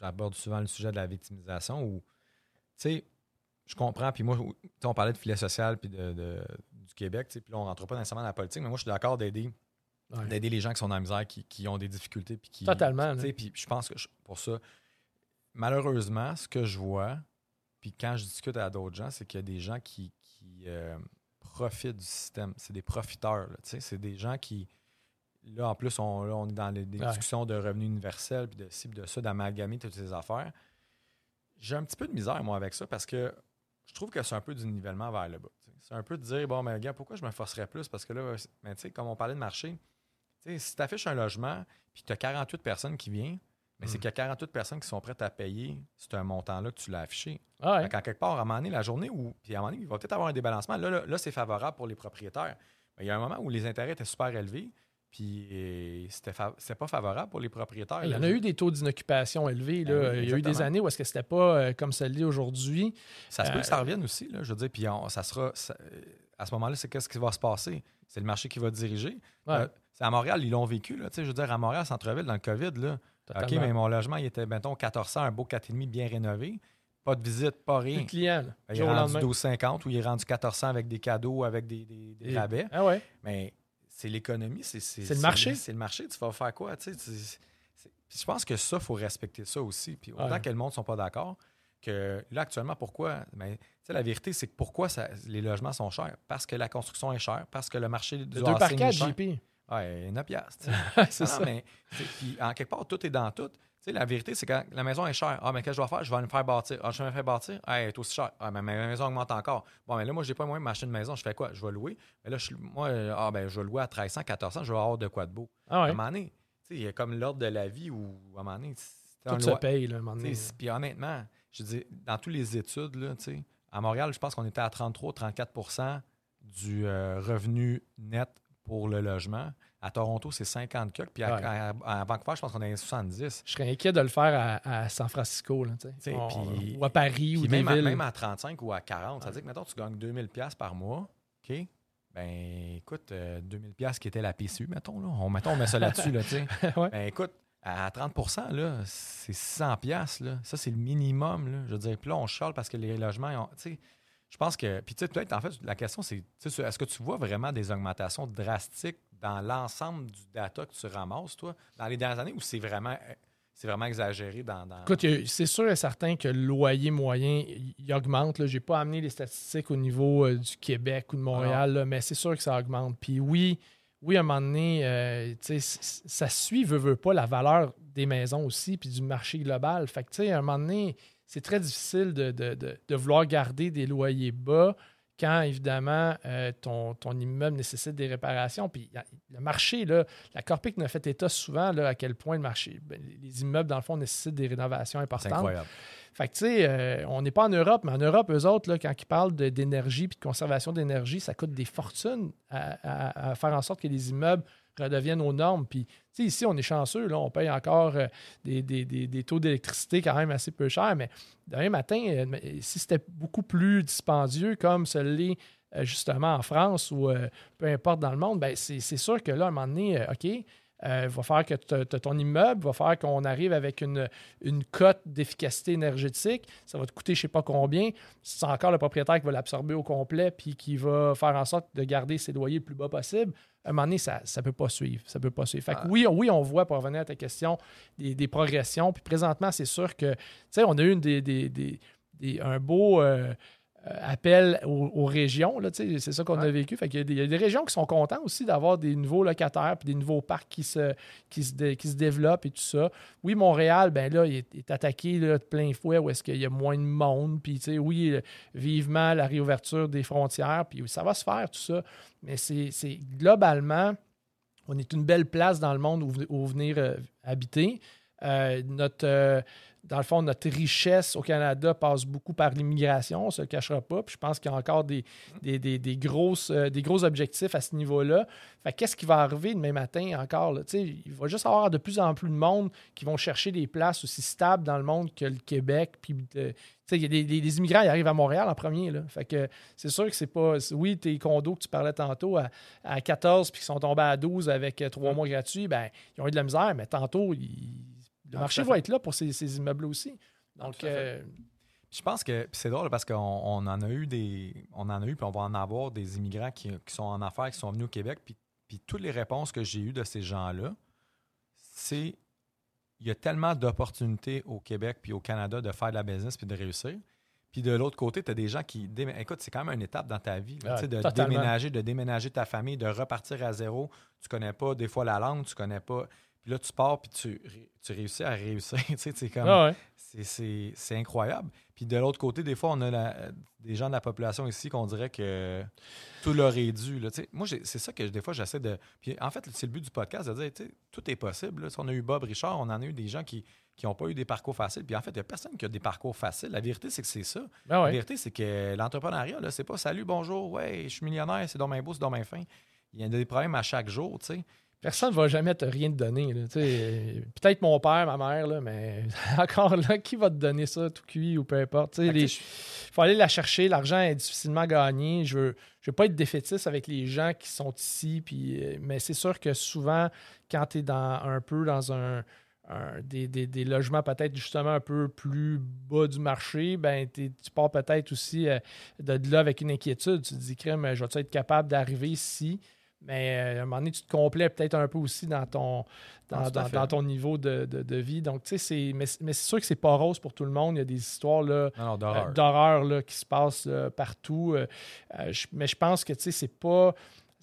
j'aborde souvent le sujet de la victimisation où, tu sais, je comprends, puis moi, on parlait de filet social puis de, de- du Québec, tu sais, puis là, on rentre pas nécessairement dans la politique, mais moi, je suis d'accord d'aider Ouais. d'aider les gens qui sont dans la misère, qui, qui ont des difficultés. Puis qui, Totalement. Puis je pense que je- pour ça, malheureusement, ce que je vois, puis quand je discute à d'autres gens, c'est qu'il y a des gens qui, qui, euh, profitent du système. C'est des profiteurs. là, tu sais. C'est des gens qui. Là, en plus, on, là, on est dans les, des Ouais. discussions de revenus universels, puis de ci, puis de ça, d'amalgamer toutes ces affaires. J'ai un petit peu de misère, moi, avec ça, parce que je trouve que c'est un peu du nivellement vers le bas. C'est un peu de dire, bon, mais gars, pourquoi je me forcerais plus? Parce que là, mais tu sais, comme on parlait de marché, tu sais, si tu affiches un logement, puis tu as 48 personnes qui viennent, mais c'est Mm. qu'il y a 48 personnes qui sont prêtes à payer c'est un montant-là que tu l'as affiché. Ah ouais. Quelque part, à un moment donné, la journée où, puis à un moment donné, il va peut-être avoir un débalancement. Là, là, là, c'est favorable pour les propriétaires. Mais il y a un moment où les intérêts étaient super élevés, puis euh, c'était fa- pas favorable pour les propriétaires. Il y là. en a eu des taux d'inoccupation élevés. là. Ben oui, il y a eu des années où est-ce que c'était pas euh, comme ça l'est aujourd'hui. Ça se peut Euh, que ça revienne aussi, là, je veux dire, puis on- ça sera. ça- euh, à ce moment-là, c'est qu'est-ce qui va se passer? C'est le marché qui va diriger. Ouais. Euh, c'est à Montréal, ils l'ont vécu, là, tu sais, je veux dire, à Montréal, centre-ville, dans le COVID, là, OK, mais mon logement, il était, mettons, 1400, un beau 4,5 bien rénové. Pas de visite, pas Plus rien. de clients, là, Il est rendu lendemain. 12,50 ou il est rendu 1400 avec des cadeaux, avec des, des- des Et- rabais. Ah ouais. Mais c'est l'économie, c'est C'est le marché. C'est le marché, tu vas faire quoi? tu sais, Puis je pense que ça, il faut respecter ça aussi. Puis autant Ouais. que le monde ne sont pas d'accord, que là, actuellement, pourquoi? Mais, tu sais, la vérité, c'est que pourquoi ça- les logements sont chers? Parce que la construction est chère, parce que le marché du Le 2 housing par est 4, cher. JP. Ouais, 9 piastres, tu sais. c'est non, ça. mais, puis en quelque part, tout est dans tout. Tu sais, la vérité, c'est que la maison est chère. Ah, mais qu'est-ce que je vais faire? Je vais me faire bâtir. Ah, je vais me faire bâtir? Ah, elle est aussi chère. Ah, mais ma maison augmente encore. Bon, mais là, moi, je n'ai pas moyen de m'acheter une maison. Je fais quoi? Je vais louer. Mais là, je, moi, ah, ben, je vais louer à 1300, 1400. Je vais avoir de quoi de beau. Ah À un moment donné, tu sais, il y a comme l'ordre de la vie où, à un moment donné, Tout se paye, là, à un moment donné. Puis honnêtement, je dis, dans toutes les études, là, tu sais, à Montréal, je pense qu'on était à 33-34 du euh, revenu net pour le logement. À Toronto, c'est 50 quelques. Puis à, Ouais. à- à Vancouver, je pense qu'on est à 70. Je serais inquiet de le faire à, à San Francisco, là, On- ou à Paris ou même, à, villes. même à 35 ou à 40, ça veut dire que, mettons, tu gagnes 2000 pièces par mois, OK? Ben, écoute, euh, 2000 pièces qui était la PCU, mettons, là. On, mettons, on met ça là-dessus, là. Ouais. Ben, écoute, à 30 là, c'est 600 pièces là. Ça, c'est le minimum, là. Je veux dire, puis là, on chiale parce que les logements, tu sais, je pense que... Puis, tu sais, peut-être, en fait, la question, c'est, est-ce que tu vois vraiment des augmentations drastiques dans l'ensemble du data que tu ramasses, toi, dans les dernières années, ou c'est vraiment, c'est vraiment exagéré dans... dans- Écoute, c'est sûr et certain que le loyer moyen, il augmente. Je n'ai pas amené les statistiques au niveau euh, du Québec ou de Montréal, là, mais c'est sûr que ça augmente. Puis oui, oui, à un moment donné, euh, tu sais, c- ça suit, veut, veut pas, la valeur des maisons aussi, puis du marché global. Fait que, tu sais, à un moment donné, c'est très difficile de, de- de- de vouloir garder des loyers bas quand, évidemment, euh, ton, ton immeuble nécessite des réparations. Puis le marché, là, la Corpic ne fait état souvent là, à quel point le marché, ben, les- les immeubles, dans le fond, nécessitent des rénovations C'est importantes. incroyable. Fait que, tu sais, euh, on n'est pas en Europe, mais en Europe, eux autres, là, quand ils parlent d'énergie puis de conservation d'énergie, ça coûte des fortunes à, à- à faire en sorte que les immeubles redeviennent aux normes. Puis, ici, on est chanceux, là, on paye encore euh, des, des- des- des taux d'électricité quand même assez peu chers, mais demain matin, euh, si c'était beaucoup plus dispendieux, comme ce l'est euh, justement en France ou peu importe dans le monde, ben c'est sûr que là, à un moment donné, OK, euh, va faire que ton immeuble, va faire qu'on arrive avec une, une cote d'efficacité énergétique. Ça va te coûter je ne sais pas combien. C'est encore le propriétaire qui va l'absorber au complet puis qui va faire en sorte de garder ses loyers le plus bas possible. À un moment donné, ça ne peut pas suivre. Ça peut pas suivre. Fait que Ah. oui, on- oui, on voit, pour revenir à ta question, des, des progressions. Puis présentement, c'est sûr que, tu sais, on a eu une des, des- des- un beau. euh, appel aux, aux régions. C'est ça qu'on a vécu. Fait qu'il y, a des- il y a des régions qui sont contents aussi d'avoir des nouveaux locataires puis des nouveaux parcs qui se, qui, se dé- qui se développent et tout ça. Oui, Montréal, ben là, il est, est attaqué là, de plein fouet où est-ce qu'il y a moins de monde. Puis, oui, euh, vivement la réouverture des frontières. Puis, ça va se faire, tout ça. Mais c'est c'est- globalement, on est une belle place dans le monde où venir euh, habiter. Euh, notre, euh, dans le fond, notre richesse au Canada passe beaucoup par l'immigration, on ne se le cachera pas. Puis je pense qu'il y a encore des, des, des- des grosses, euh, des gros objectifs à ce niveau-là. Qu'est-ce qui va arriver demain matin encore? là? Il va juste avoir de plus en plus de monde qui vont chercher des places aussi stables dans le monde que le Québec. Puis, il y a des, des- des immigrants, ils arrivent à Montréal en premier. Là. Fait que c'est sûr que c'est pas. Oui, tes condos que tu parlais tantôt à, à 14 puis qui sont tombés à 12 avec trois mois gratuits, ben, ils ont eu de la misère, mais tantôt, ils- le marché va être là pour ces, ces immeubles aussi. Donc, euh, Je pense que c'est drôle parce qu'on on en a eu des. On en a eu, puis on va en avoir des immigrants qui, qui sont en affaires, qui sont venus au Québec. Puis, puis toutes les réponses que j'ai eues de ces gens-là, c'est il y a tellement d'opportunités au Québec puis au Canada de faire de la business puis de réussir. Puis de l'autre côté, tu as des gens qui. Écoute, c'est quand même une étape dans ta vie. là, Ah, de totalement. déménager, de déménager ta famille, de repartir à zéro. Tu connais pas des fois la langue, tu connais pas. Puis là, tu pars, puis tu, tu réussis à réussir. tu sais, c'est comme. ah ouais. C'est- incroyable. Puis de l'autre côté, des fois, on a la- des gens de la population ici qu'on dirait que tout leur est dû. là. Tu sais, Moi, c'est ça que des fois, j'essaie de. Puis en fait, c'est le but du podcast de dire tu sais, tout est possible. là. Si on a eu Bob Richard, on en a eu des gens qui n'ont pas eu des parcours faciles. Puis en fait, il n'y a personne qui a des parcours faciles. La vérité, c'est que c'est ça. Ah La vérité, c'est que l'entrepreneuriat, là, c'est pas salut, bonjour, ouais, je suis millionnaire, c'est dans mes beau, c'est dans mes fin. Il y a des problèmes à chaque jour, tu sais. Personne ne va jamais te rien te donner. Peut-être mon père, ma mère, là, mais encore là, qui va te donner ça, tout cuit ou peu importe? Les- Il faut aller la chercher. L'argent est difficilement gagné. Je veux, je veux pas être défaitiste avec les gens qui sont ici. Puis, euh, mais c'est sûr que souvent, quand tu es dans, un peu dans un, un- des, des- des logements peut-être justement un peu plus bas du marché, ben tu pars peut-être aussi euh, de là avec une inquiétude. Tu te dis, crème, je vais être capable d'arriver ici? Mais euh, à un moment donné, tu te complais peut-être un peu aussi dans ton, dans, Ah, dans- dans ton niveau de, de- de vie. Donc, tu sais, c'est, mais, mais c'est sûr que c'est pas rose pour tout le monde. Il y a des histoires euh, d'horreur. qui se passe euh, partout. Euh, je- mais je pense que tu sais, c'est pas.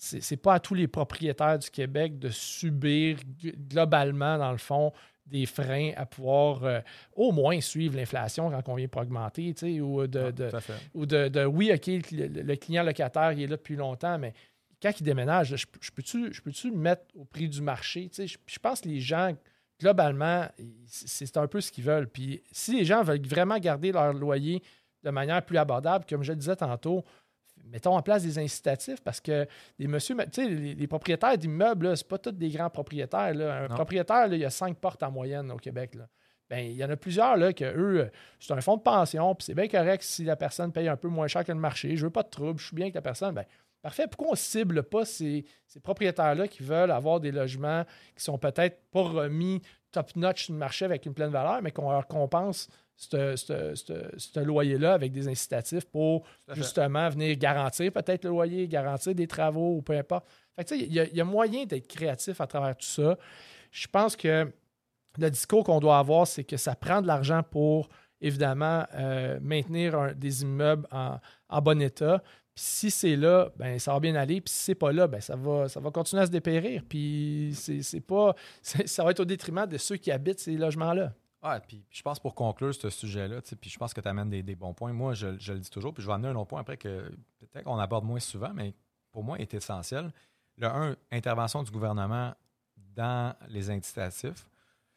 C'est pas à tous les propriétaires du Québec de subir globalement, dans le fond, des freins à pouvoir euh, au moins suivre l'inflation quand on vient pour augmenter, tu sais, ou de, Ah, de- ou de, de, oui, OK, le, le client locataire, il est là depuis longtemps, mais quand il déménage, là, je, je peux-tu le mettre au prix du marché? Tu sais, Je, je pense que les gens, globalement, c'est un peu ce qu'ils veulent. Puis si les gens veulent vraiment garder leur loyer de manière plus abordable, comme je le disais tantôt, mettons en place des incitatifs parce que les monsieur, tu sais, les, les propriétaires d'immeubles, c'est pas tous des grands propriétaires. là. Un Non. propriétaire, là, il y a cinq portes en moyenne au Québec. Là. Ben, il y en a plusieurs là, que eux, c'est un fonds de pension, puis c'est bien correct si la personne paye un peu moins cher que le marché. Je veux pas de trouble, je suis bien avec la personne. Ben, parfait. Pourquoi on cible pas ces, ces propriétaires-là qui veulent avoir des logements qui sont peut-être pas remis top-notch sur le marché avec une pleine valeur, mais qu'on leur compense ce- loyer-là avec des incitatifs pour justement venir garantir peut-être le loyer, garantir des travaux ou peu importe. Il y, a- il y a moyen d'être créatif à travers tout ça. Je pense que le discours qu'on doit avoir, c'est que ça prend de l'argent pour, évidemment, euh, maintenir un- des immeubles en, en bon état. Si c'est là, ben ça va bien aller. Puis si c'est pas là, ben ça va, ça va continuer à se dépérir. Puis c'est pas, ça va être au détriment de ceux qui habitent ces logements-là. Ouais, puis je pense pour conclure ce sujet-là, puis je pense que tu amènes des, des bons points. Moi, je, le dis toujours, puis je vais amener un autre point après que peut-être qu'on aborde moins souvent, mais pour moi, est essentiel. Le un, intervention du gouvernement dans les incitatifs.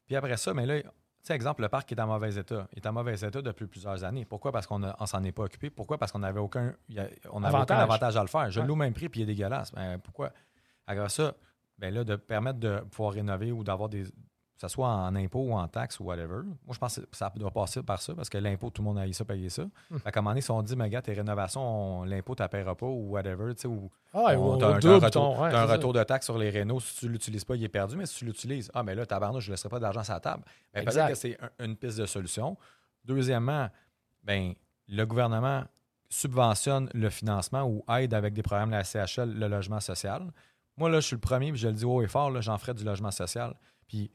Puis après ça, mais là, sais, exemple, le parc est en mauvais état. Il est en mauvais état depuis plusieurs années. Pourquoi? Parce qu'on ne s'en est pas occupé. Pourquoi? Parce qu'on n'avait aucun, il y a- on n'avait aucun Avantage. avantage à le faire. Je Ouais. loue au même prix, puis il est dégueulasse. Ben, pourquoi? Après ça, ben là, de permettre de pouvoir rénover ou d'avoir des. Que ce soit en impôt ou en taxes ou whatever. Moi, je pense que ça doit passer par ça parce que l'impôt, tout le monde a eu ça, payer ça. Hmm. Fait qu'à un moment donné, si on dit, mais gars, tes rénovations, on- l'impôt, tu ne paieras pas ou whatever, tu sais, ou Ah on- t'as un, t'as un double retour, ton- ouais, t'as un c'est ça. retour de taxe sur les rénaux. Si tu ne l'utilises pas, il est perdu, mais si tu l'utilises, ah, mais là, tabarnouche, je ne laisserai pas d'argent sur la table. Peut-être que c'est un- une piste de solution. Deuxièmement, ben, le gouvernement subventionne le financement ou aide avec des programmes de la CHL le logement social. Moi, là, je suis le premier, puis je le dis haut et fort, là, j'en ferai du logement social. Puis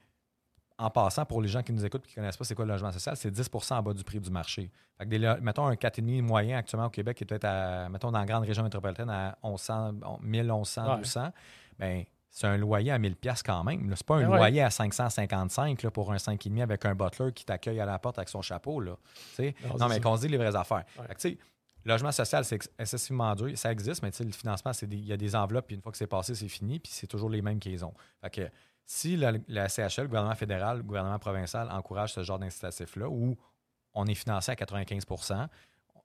en passant, pour les gens qui nous écoutent et qui ne connaissent pas c'est quoi le logement social, c'est 10% en bas du prix du marché. Fait que des lo- mettons un 4,5 moyen actuellement au Québec qui est peut-être à, mettons dans la grande région métropolitaine à 1100, 1000, 1100, Ouais. 1200, ben, c'est un loyer à 1000 pièces quand même. C'est pas un Ben ouais. loyer à 555 là, pour un 5,5 avec un butler qui t'accueille à la porte avec son chapeau. Là. Non, mais qu'on se dit les vraies affaires. Ouais. Fait que, logement social, c'est ex- excessivement dur. Ça existe, mais le financement, il y a des enveloppes, puis une fois que c'est passé, c'est fini, puis c'est toujours les mêmes qu'ils ont. Fait que si la, la CHL, le gouvernement fédéral, le gouvernement provincial encourage ce genre d'incitatif-là, où on est financé à 95%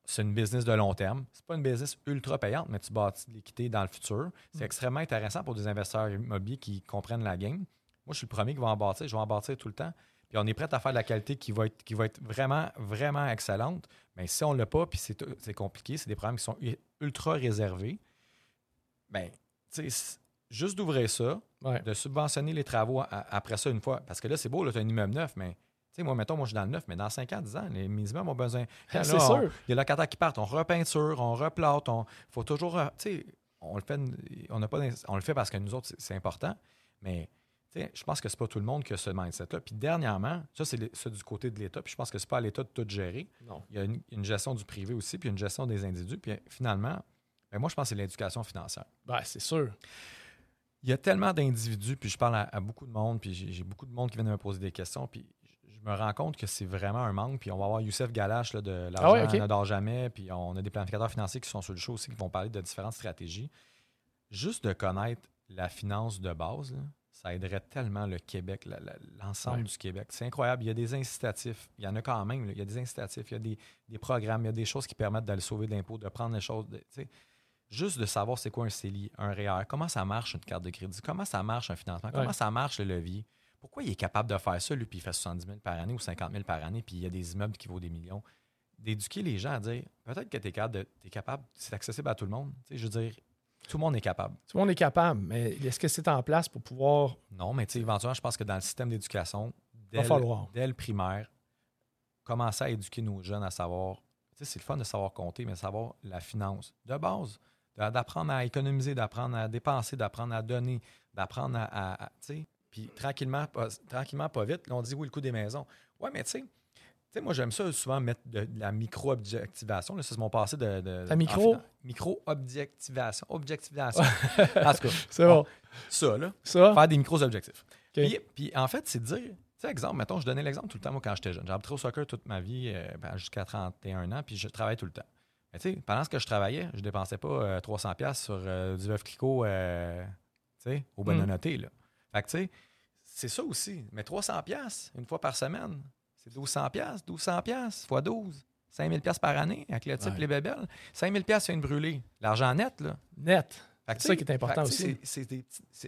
c'est une business de long terme. C'est pas une business ultra payante, mais tu bâtis de l'équité dans le futur. C'est extrêmement intéressant pour des investisseurs immobiliers qui comprennent la game. Moi, je suis le premier qui va en bâtir. Je vais en bâtir tout le temps. Puis on est prêt à faire de la qualité qui va être, qui va être vraiment, vraiment excellente. Mais si on ne l'a pas, puis c'est compliqué, c'est des programmes qui sont ultra réservés, bien, tu sais, c- juste d'ouvrir ça, Ouais. de subventionner les travaux après ça une fois. Parce que là, c'est beau, tu as un immeuble neuf, mais tu sais, moi, mettons, moi, je suis dans le neuf, mais dans 5 ans, 10 ans, les immeubles ont besoin. C'est sûr. Il y a locataires qui partent, on repeinture, on replate, on faut toujours. euh, Tu sais, on le fait, on, n'a pas, on le fait parce que nous autres, c'est- important, mais tu sais, je pense que c'est pas tout le monde qui a ce mindset-là. Puis dernièrement, ça, c'est du côté de l'État, puis je pense que c'est pas à l'État de tout gérer. Non. Il y a une, une gestion du privé aussi, puis une gestion des individus. Puis finalement, ben, moi, je pense que c'est l'éducation financière. Ben, c'est sûr. Il y a tellement d'individus, puis je parle à, à beaucoup de monde, puis j'ai beaucoup de monde qui viennent me poser des questions, puis je- me rends compte que c'est vraiment un manque. Puis on va avoir Youssef Galache là, de l'argent Ah ouais, n'adore jamais, puis on a des planificateurs financiers qui sont sur le show aussi, qui vont parler de différentes stratégies. Juste de connaître la finance de base, là, ça aiderait tellement le Québec, l'ensemble Ouais. du Québec. C'est incroyable. Il y a des incitatifs. Il y en a quand même. là. Il y a des incitatifs, il y a des, des programmes, il y a des choses qui permettent d'aller sauver de l'impôt, de prendre les choses. de- tu sais, juste de savoir c'est quoi un CELI, un REER, comment ça marche une carte de crédit, comment ça marche un financement, comment Ouais. ça marche le levier. Pourquoi il est capable de faire ça, lui, puis il fait 70 000 par année ou 50 000 par année, puis il y a des immeubles qui vaut des millions. D'éduquer les gens à dire, peut-être que tu es capable, de- t'es capable c'est accessible à tout le monde. Je veux dire, tout le monde est capable. Tout le monde est capable, mais est-ce que c'est en place pour pouvoir. Non, mais tu sais, éventuellement, je pense que dans le système d'éducation, dès, dès le primaire, commencer à éduquer nos jeunes à savoir, c'est le fun de savoir compter, mais savoir la finance de base, d'apprendre à économiser, d'apprendre à dépenser, d'apprendre à donner, d'apprendre à, à- à- tu sais, puis tranquillement, pas, tranquillement, pas vite, là, on dit oui, le coût des maisons. Ouais, mais tu sais, tu sais, moi, j'aime ça souvent mettre de, de la micro-objectivation. C'est mon passé de. de Ta micro? Micro-objectivation. Objectivation. en tout cas, C'est bon. ça, là Ça, faire des micros-objectifs. OK. Puis, puis, en fait, c'est de dire, tu sais, exemple, mettons, je donnais l'exemple tout le temps, moi, quand j'étais jeune. J'ai appris au soccer toute ma vie, euh, ben, jusqu'à 31 ans, puis je travaillais tout le temps. Mais tu sais, pendant ce que je travaillais, je dépensais pas euh, 300$ piastres sur euh, du veuve clicot, euh, au bon Mm. noté, là. Fait que, tu sais, c'est ça aussi. Mais 300$ piastres, une fois par semaine, c'est 1200$, piastres, 1200$ piastres, fois 12. 5000 pièces par année avec le type Ouais. les bébelles. 5000 pièces c'est une brûlée. L'argent net, là. net. C'est ça qui est important aussi.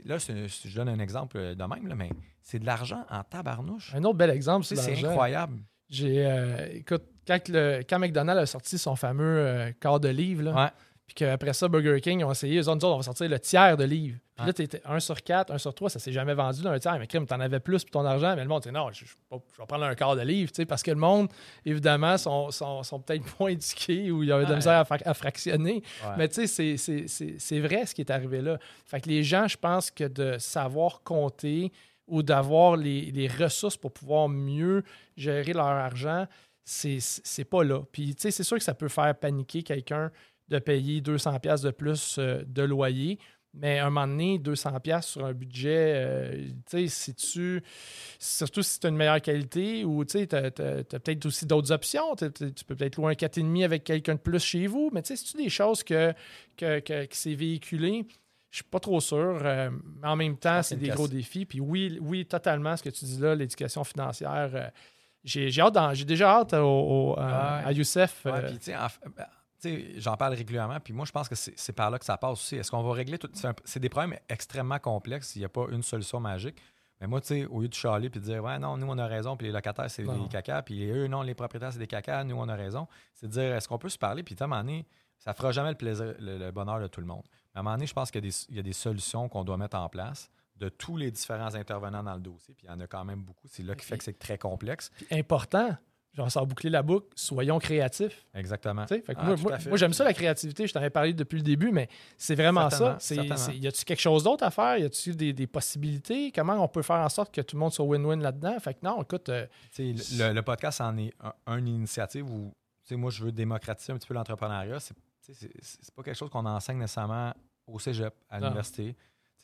là, je donne un exemple euh, de même, là, mais c'est de l'argent en tabarnouche. Un autre bel exemple, c'est C'est incroyable. J'ai, euh, écoute, quand, le, quand McDonald's a sorti son fameux euh, quart de livre, là, Ouais. puis qu'après ça, Burger King ont essayé, eux autres, on va sortir le tiers de livre. Puis Ouais. là, t'étais 1 sur 4, 1 sur 3, ça s'est jamais vendu d'un tiers. Mais crime, t'en avais plus pour ton argent. Mais le monde dit non, je, je- je vais prendre un quart de livre, tu sais, parce que le monde, évidemment, sont, sont, sont peut-être moins éduqués ou il y avait de la misère à, fra- à fractionner. Ouais. Mais tu sais, c'est vrai ce qui est arrivé là. Fait que les gens, je pense que de savoir compter ou d'avoir les, les ressources pour pouvoir mieux gérer leur argent, c'est pas là. Puis, tu sais, c'est sûr que ça peut faire paniquer quelqu'un de payer 200$ piastres de plus euh, de loyer. Mais à un moment donné, 200$ piastres sur un budget, euh, tu sais, si tu. Surtout si tu as une meilleure qualité ou tu sais, as, peut-être aussi d'autres options. Tu peux peut-être louer un 4,5 avec quelqu'un de plus chez vous. Mais tu sais, c'est-tu des choses que, que, que, qui s'est véhiculé? Je suis pas trop sûr. euh, mais en même temps, que c'est des gros défis. Puis oui, oui, totalement, ce que tu dis là, l'éducation financière. euh, j'ai j'ai hâte d'en- j'ai déjà hâte au- au- à, Ouais. à Youssef. Ouais, euh, puis, tu sais, ben, tu sais, j'en parle régulièrement, puis moi, je pense que c'est par là que ça passe aussi. Est-ce qu'on va régler tout. C'est des problèmes extrêmement complexes. Il n'y a pas une solution magique. Mais moi, tu sais, au lieu de chialer puis de dire, ouais, non, nous, on a raison, puis les locataires, c'est des caca, puis eux, non, les propriétaires, c'est des caca, nous, on a raison, c'est de dire, est-ce qu'on peut se parler, puis à un moment donné, ça fera jamais le plaisir, le, le bonheur de tout le monde. À un moment donné, je pense qu'il y a des, il y a des solutions qu'on doit mettre en place de tous les différents intervenants dans le dossier, puis il y en a quand même beaucoup. C'est là qui fait que c'est très complexe. Puis important, genre sans boucler la boucle, soyons créatifs. Exactement. Fait que Ah, moi, j'aime ça, la créativité. Je t'en ai parlé depuis le début, mais c'est vraiment ça. Y a-tu quelque chose d'autre à faire? Y a-tu des, des possibilités? Comment on peut faire en sorte que tout le monde soit win-win là-dedans? Fait que non, écoute, euh, le, le podcast en est un, une initiative où tu sais, moi, je veux démocratiser un petit peu l'entrepreneuriat. C'est, c'est, pas quelque chose qu'on enseigne nécessairement au cégep, à l'université.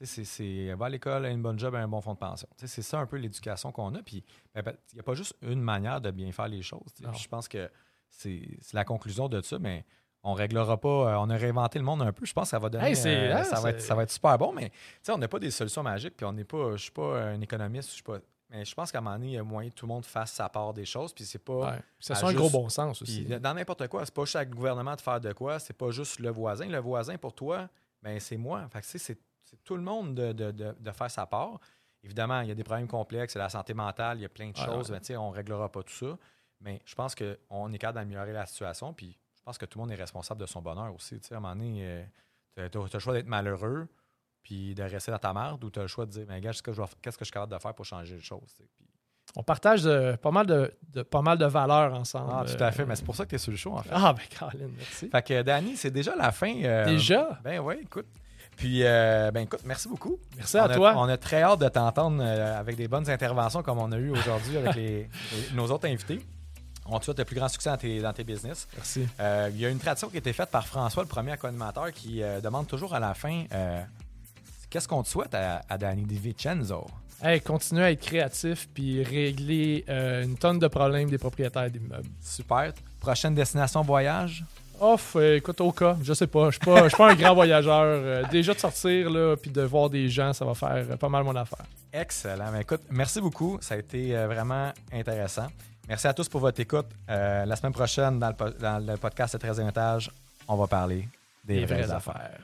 C'est, va à l'école, a une bonne job, a un bon fonds de pension. C'est ça un peu l'éducation qu'on a. Puis ben, ben, il n'y a pas juste une manière de bien faire les choses. Je pense que c'est, la conclusion de ça, mais on réglera pas. euh, on a réinventé le monde un peu. Je pense que ça va donner. Hey, euh, hein, ça, va être, ça va être super bon, mais on n'a pas des solutions magiques. Puis on n'est pas. Je suis pas un économiste. Je suis pas. Mais je pense qu'à un moment donné, il y a moyen que tout le monde fasse sa part des choses. Puis c'est pas. ouais, ça soit un juste- gros bon sens aussi. Puis dans n'importe quoi, c'est pas chaque gouvernement de faire de quoi, c'est pas juste le voisin. Le voisin, pour toi, ben c'est moi. Fait que, tu sais, c'est tout le monde de, de- de- de faire sa part. Évidemment, il y a des problèmes complexes, c'est la santé mentale, il y a plein de Ouais, choses. ouais. mais tu sais, on ne réglera pas tout ça. Mais je pense qu'on est capable d'améliorer la situation. Puis je pense que tout le monde est responsable de son bonheur aussi. Tu sais, à un moment donné, tu as, le choix d'être malheureux puis de rester dans ta merde ou tu as le choix de dire, mais gars, qu'est-ce que je qu'est-ce que je suis capable de faire pour changer les choses? Puis- On partage euh, pas, mal de, de- pas mal de valeurs ensemble. ah, tout à fait. Euh, Mais c'est pour ça que tu es sur le show, en fait. Ah, ben, Caroline, merci. Fait que, Danny, c'est déjà la fin. euh, Déjà? Ben oui, écoute. Puis, euh, ben écoute, merci beaucoup. Merci on à a, toi. On a très hâte de t'entendre euh, avec des bonnes interventions comme on a eu aujourd'hui avec les- les- nos autres invités. On te souhaite le plus grand succès dans tes, dans tes business. Merci. Euh, il y a une tradition qui a été faite par François, le premier co-animateur, qui demande toujours à la fin qu'est-ce qu'on te souhaite à, à Danny DiVincenzo? Hey, continuez à être créatif puis régler euh, une tonne de problèmes des propriétaires d'immeubles. Super. Prochaine destination voyage? Off, euh, écoute, au cas, je sais pas. Je suis pas, pas un grand voyageur. Euh, déjà de sortir là, puis de voir des gens, ça va faire pas mal mon affaire. Excellent. Écoute, merci beaucoup. Ça a été euh, vraiment intéressant. Merci à tous pour votre écoute. Euh, la semaine prochaine, dans le, dans le podcast de 13e étage, on va parler des, Des vraies, vraies affaires. affaires.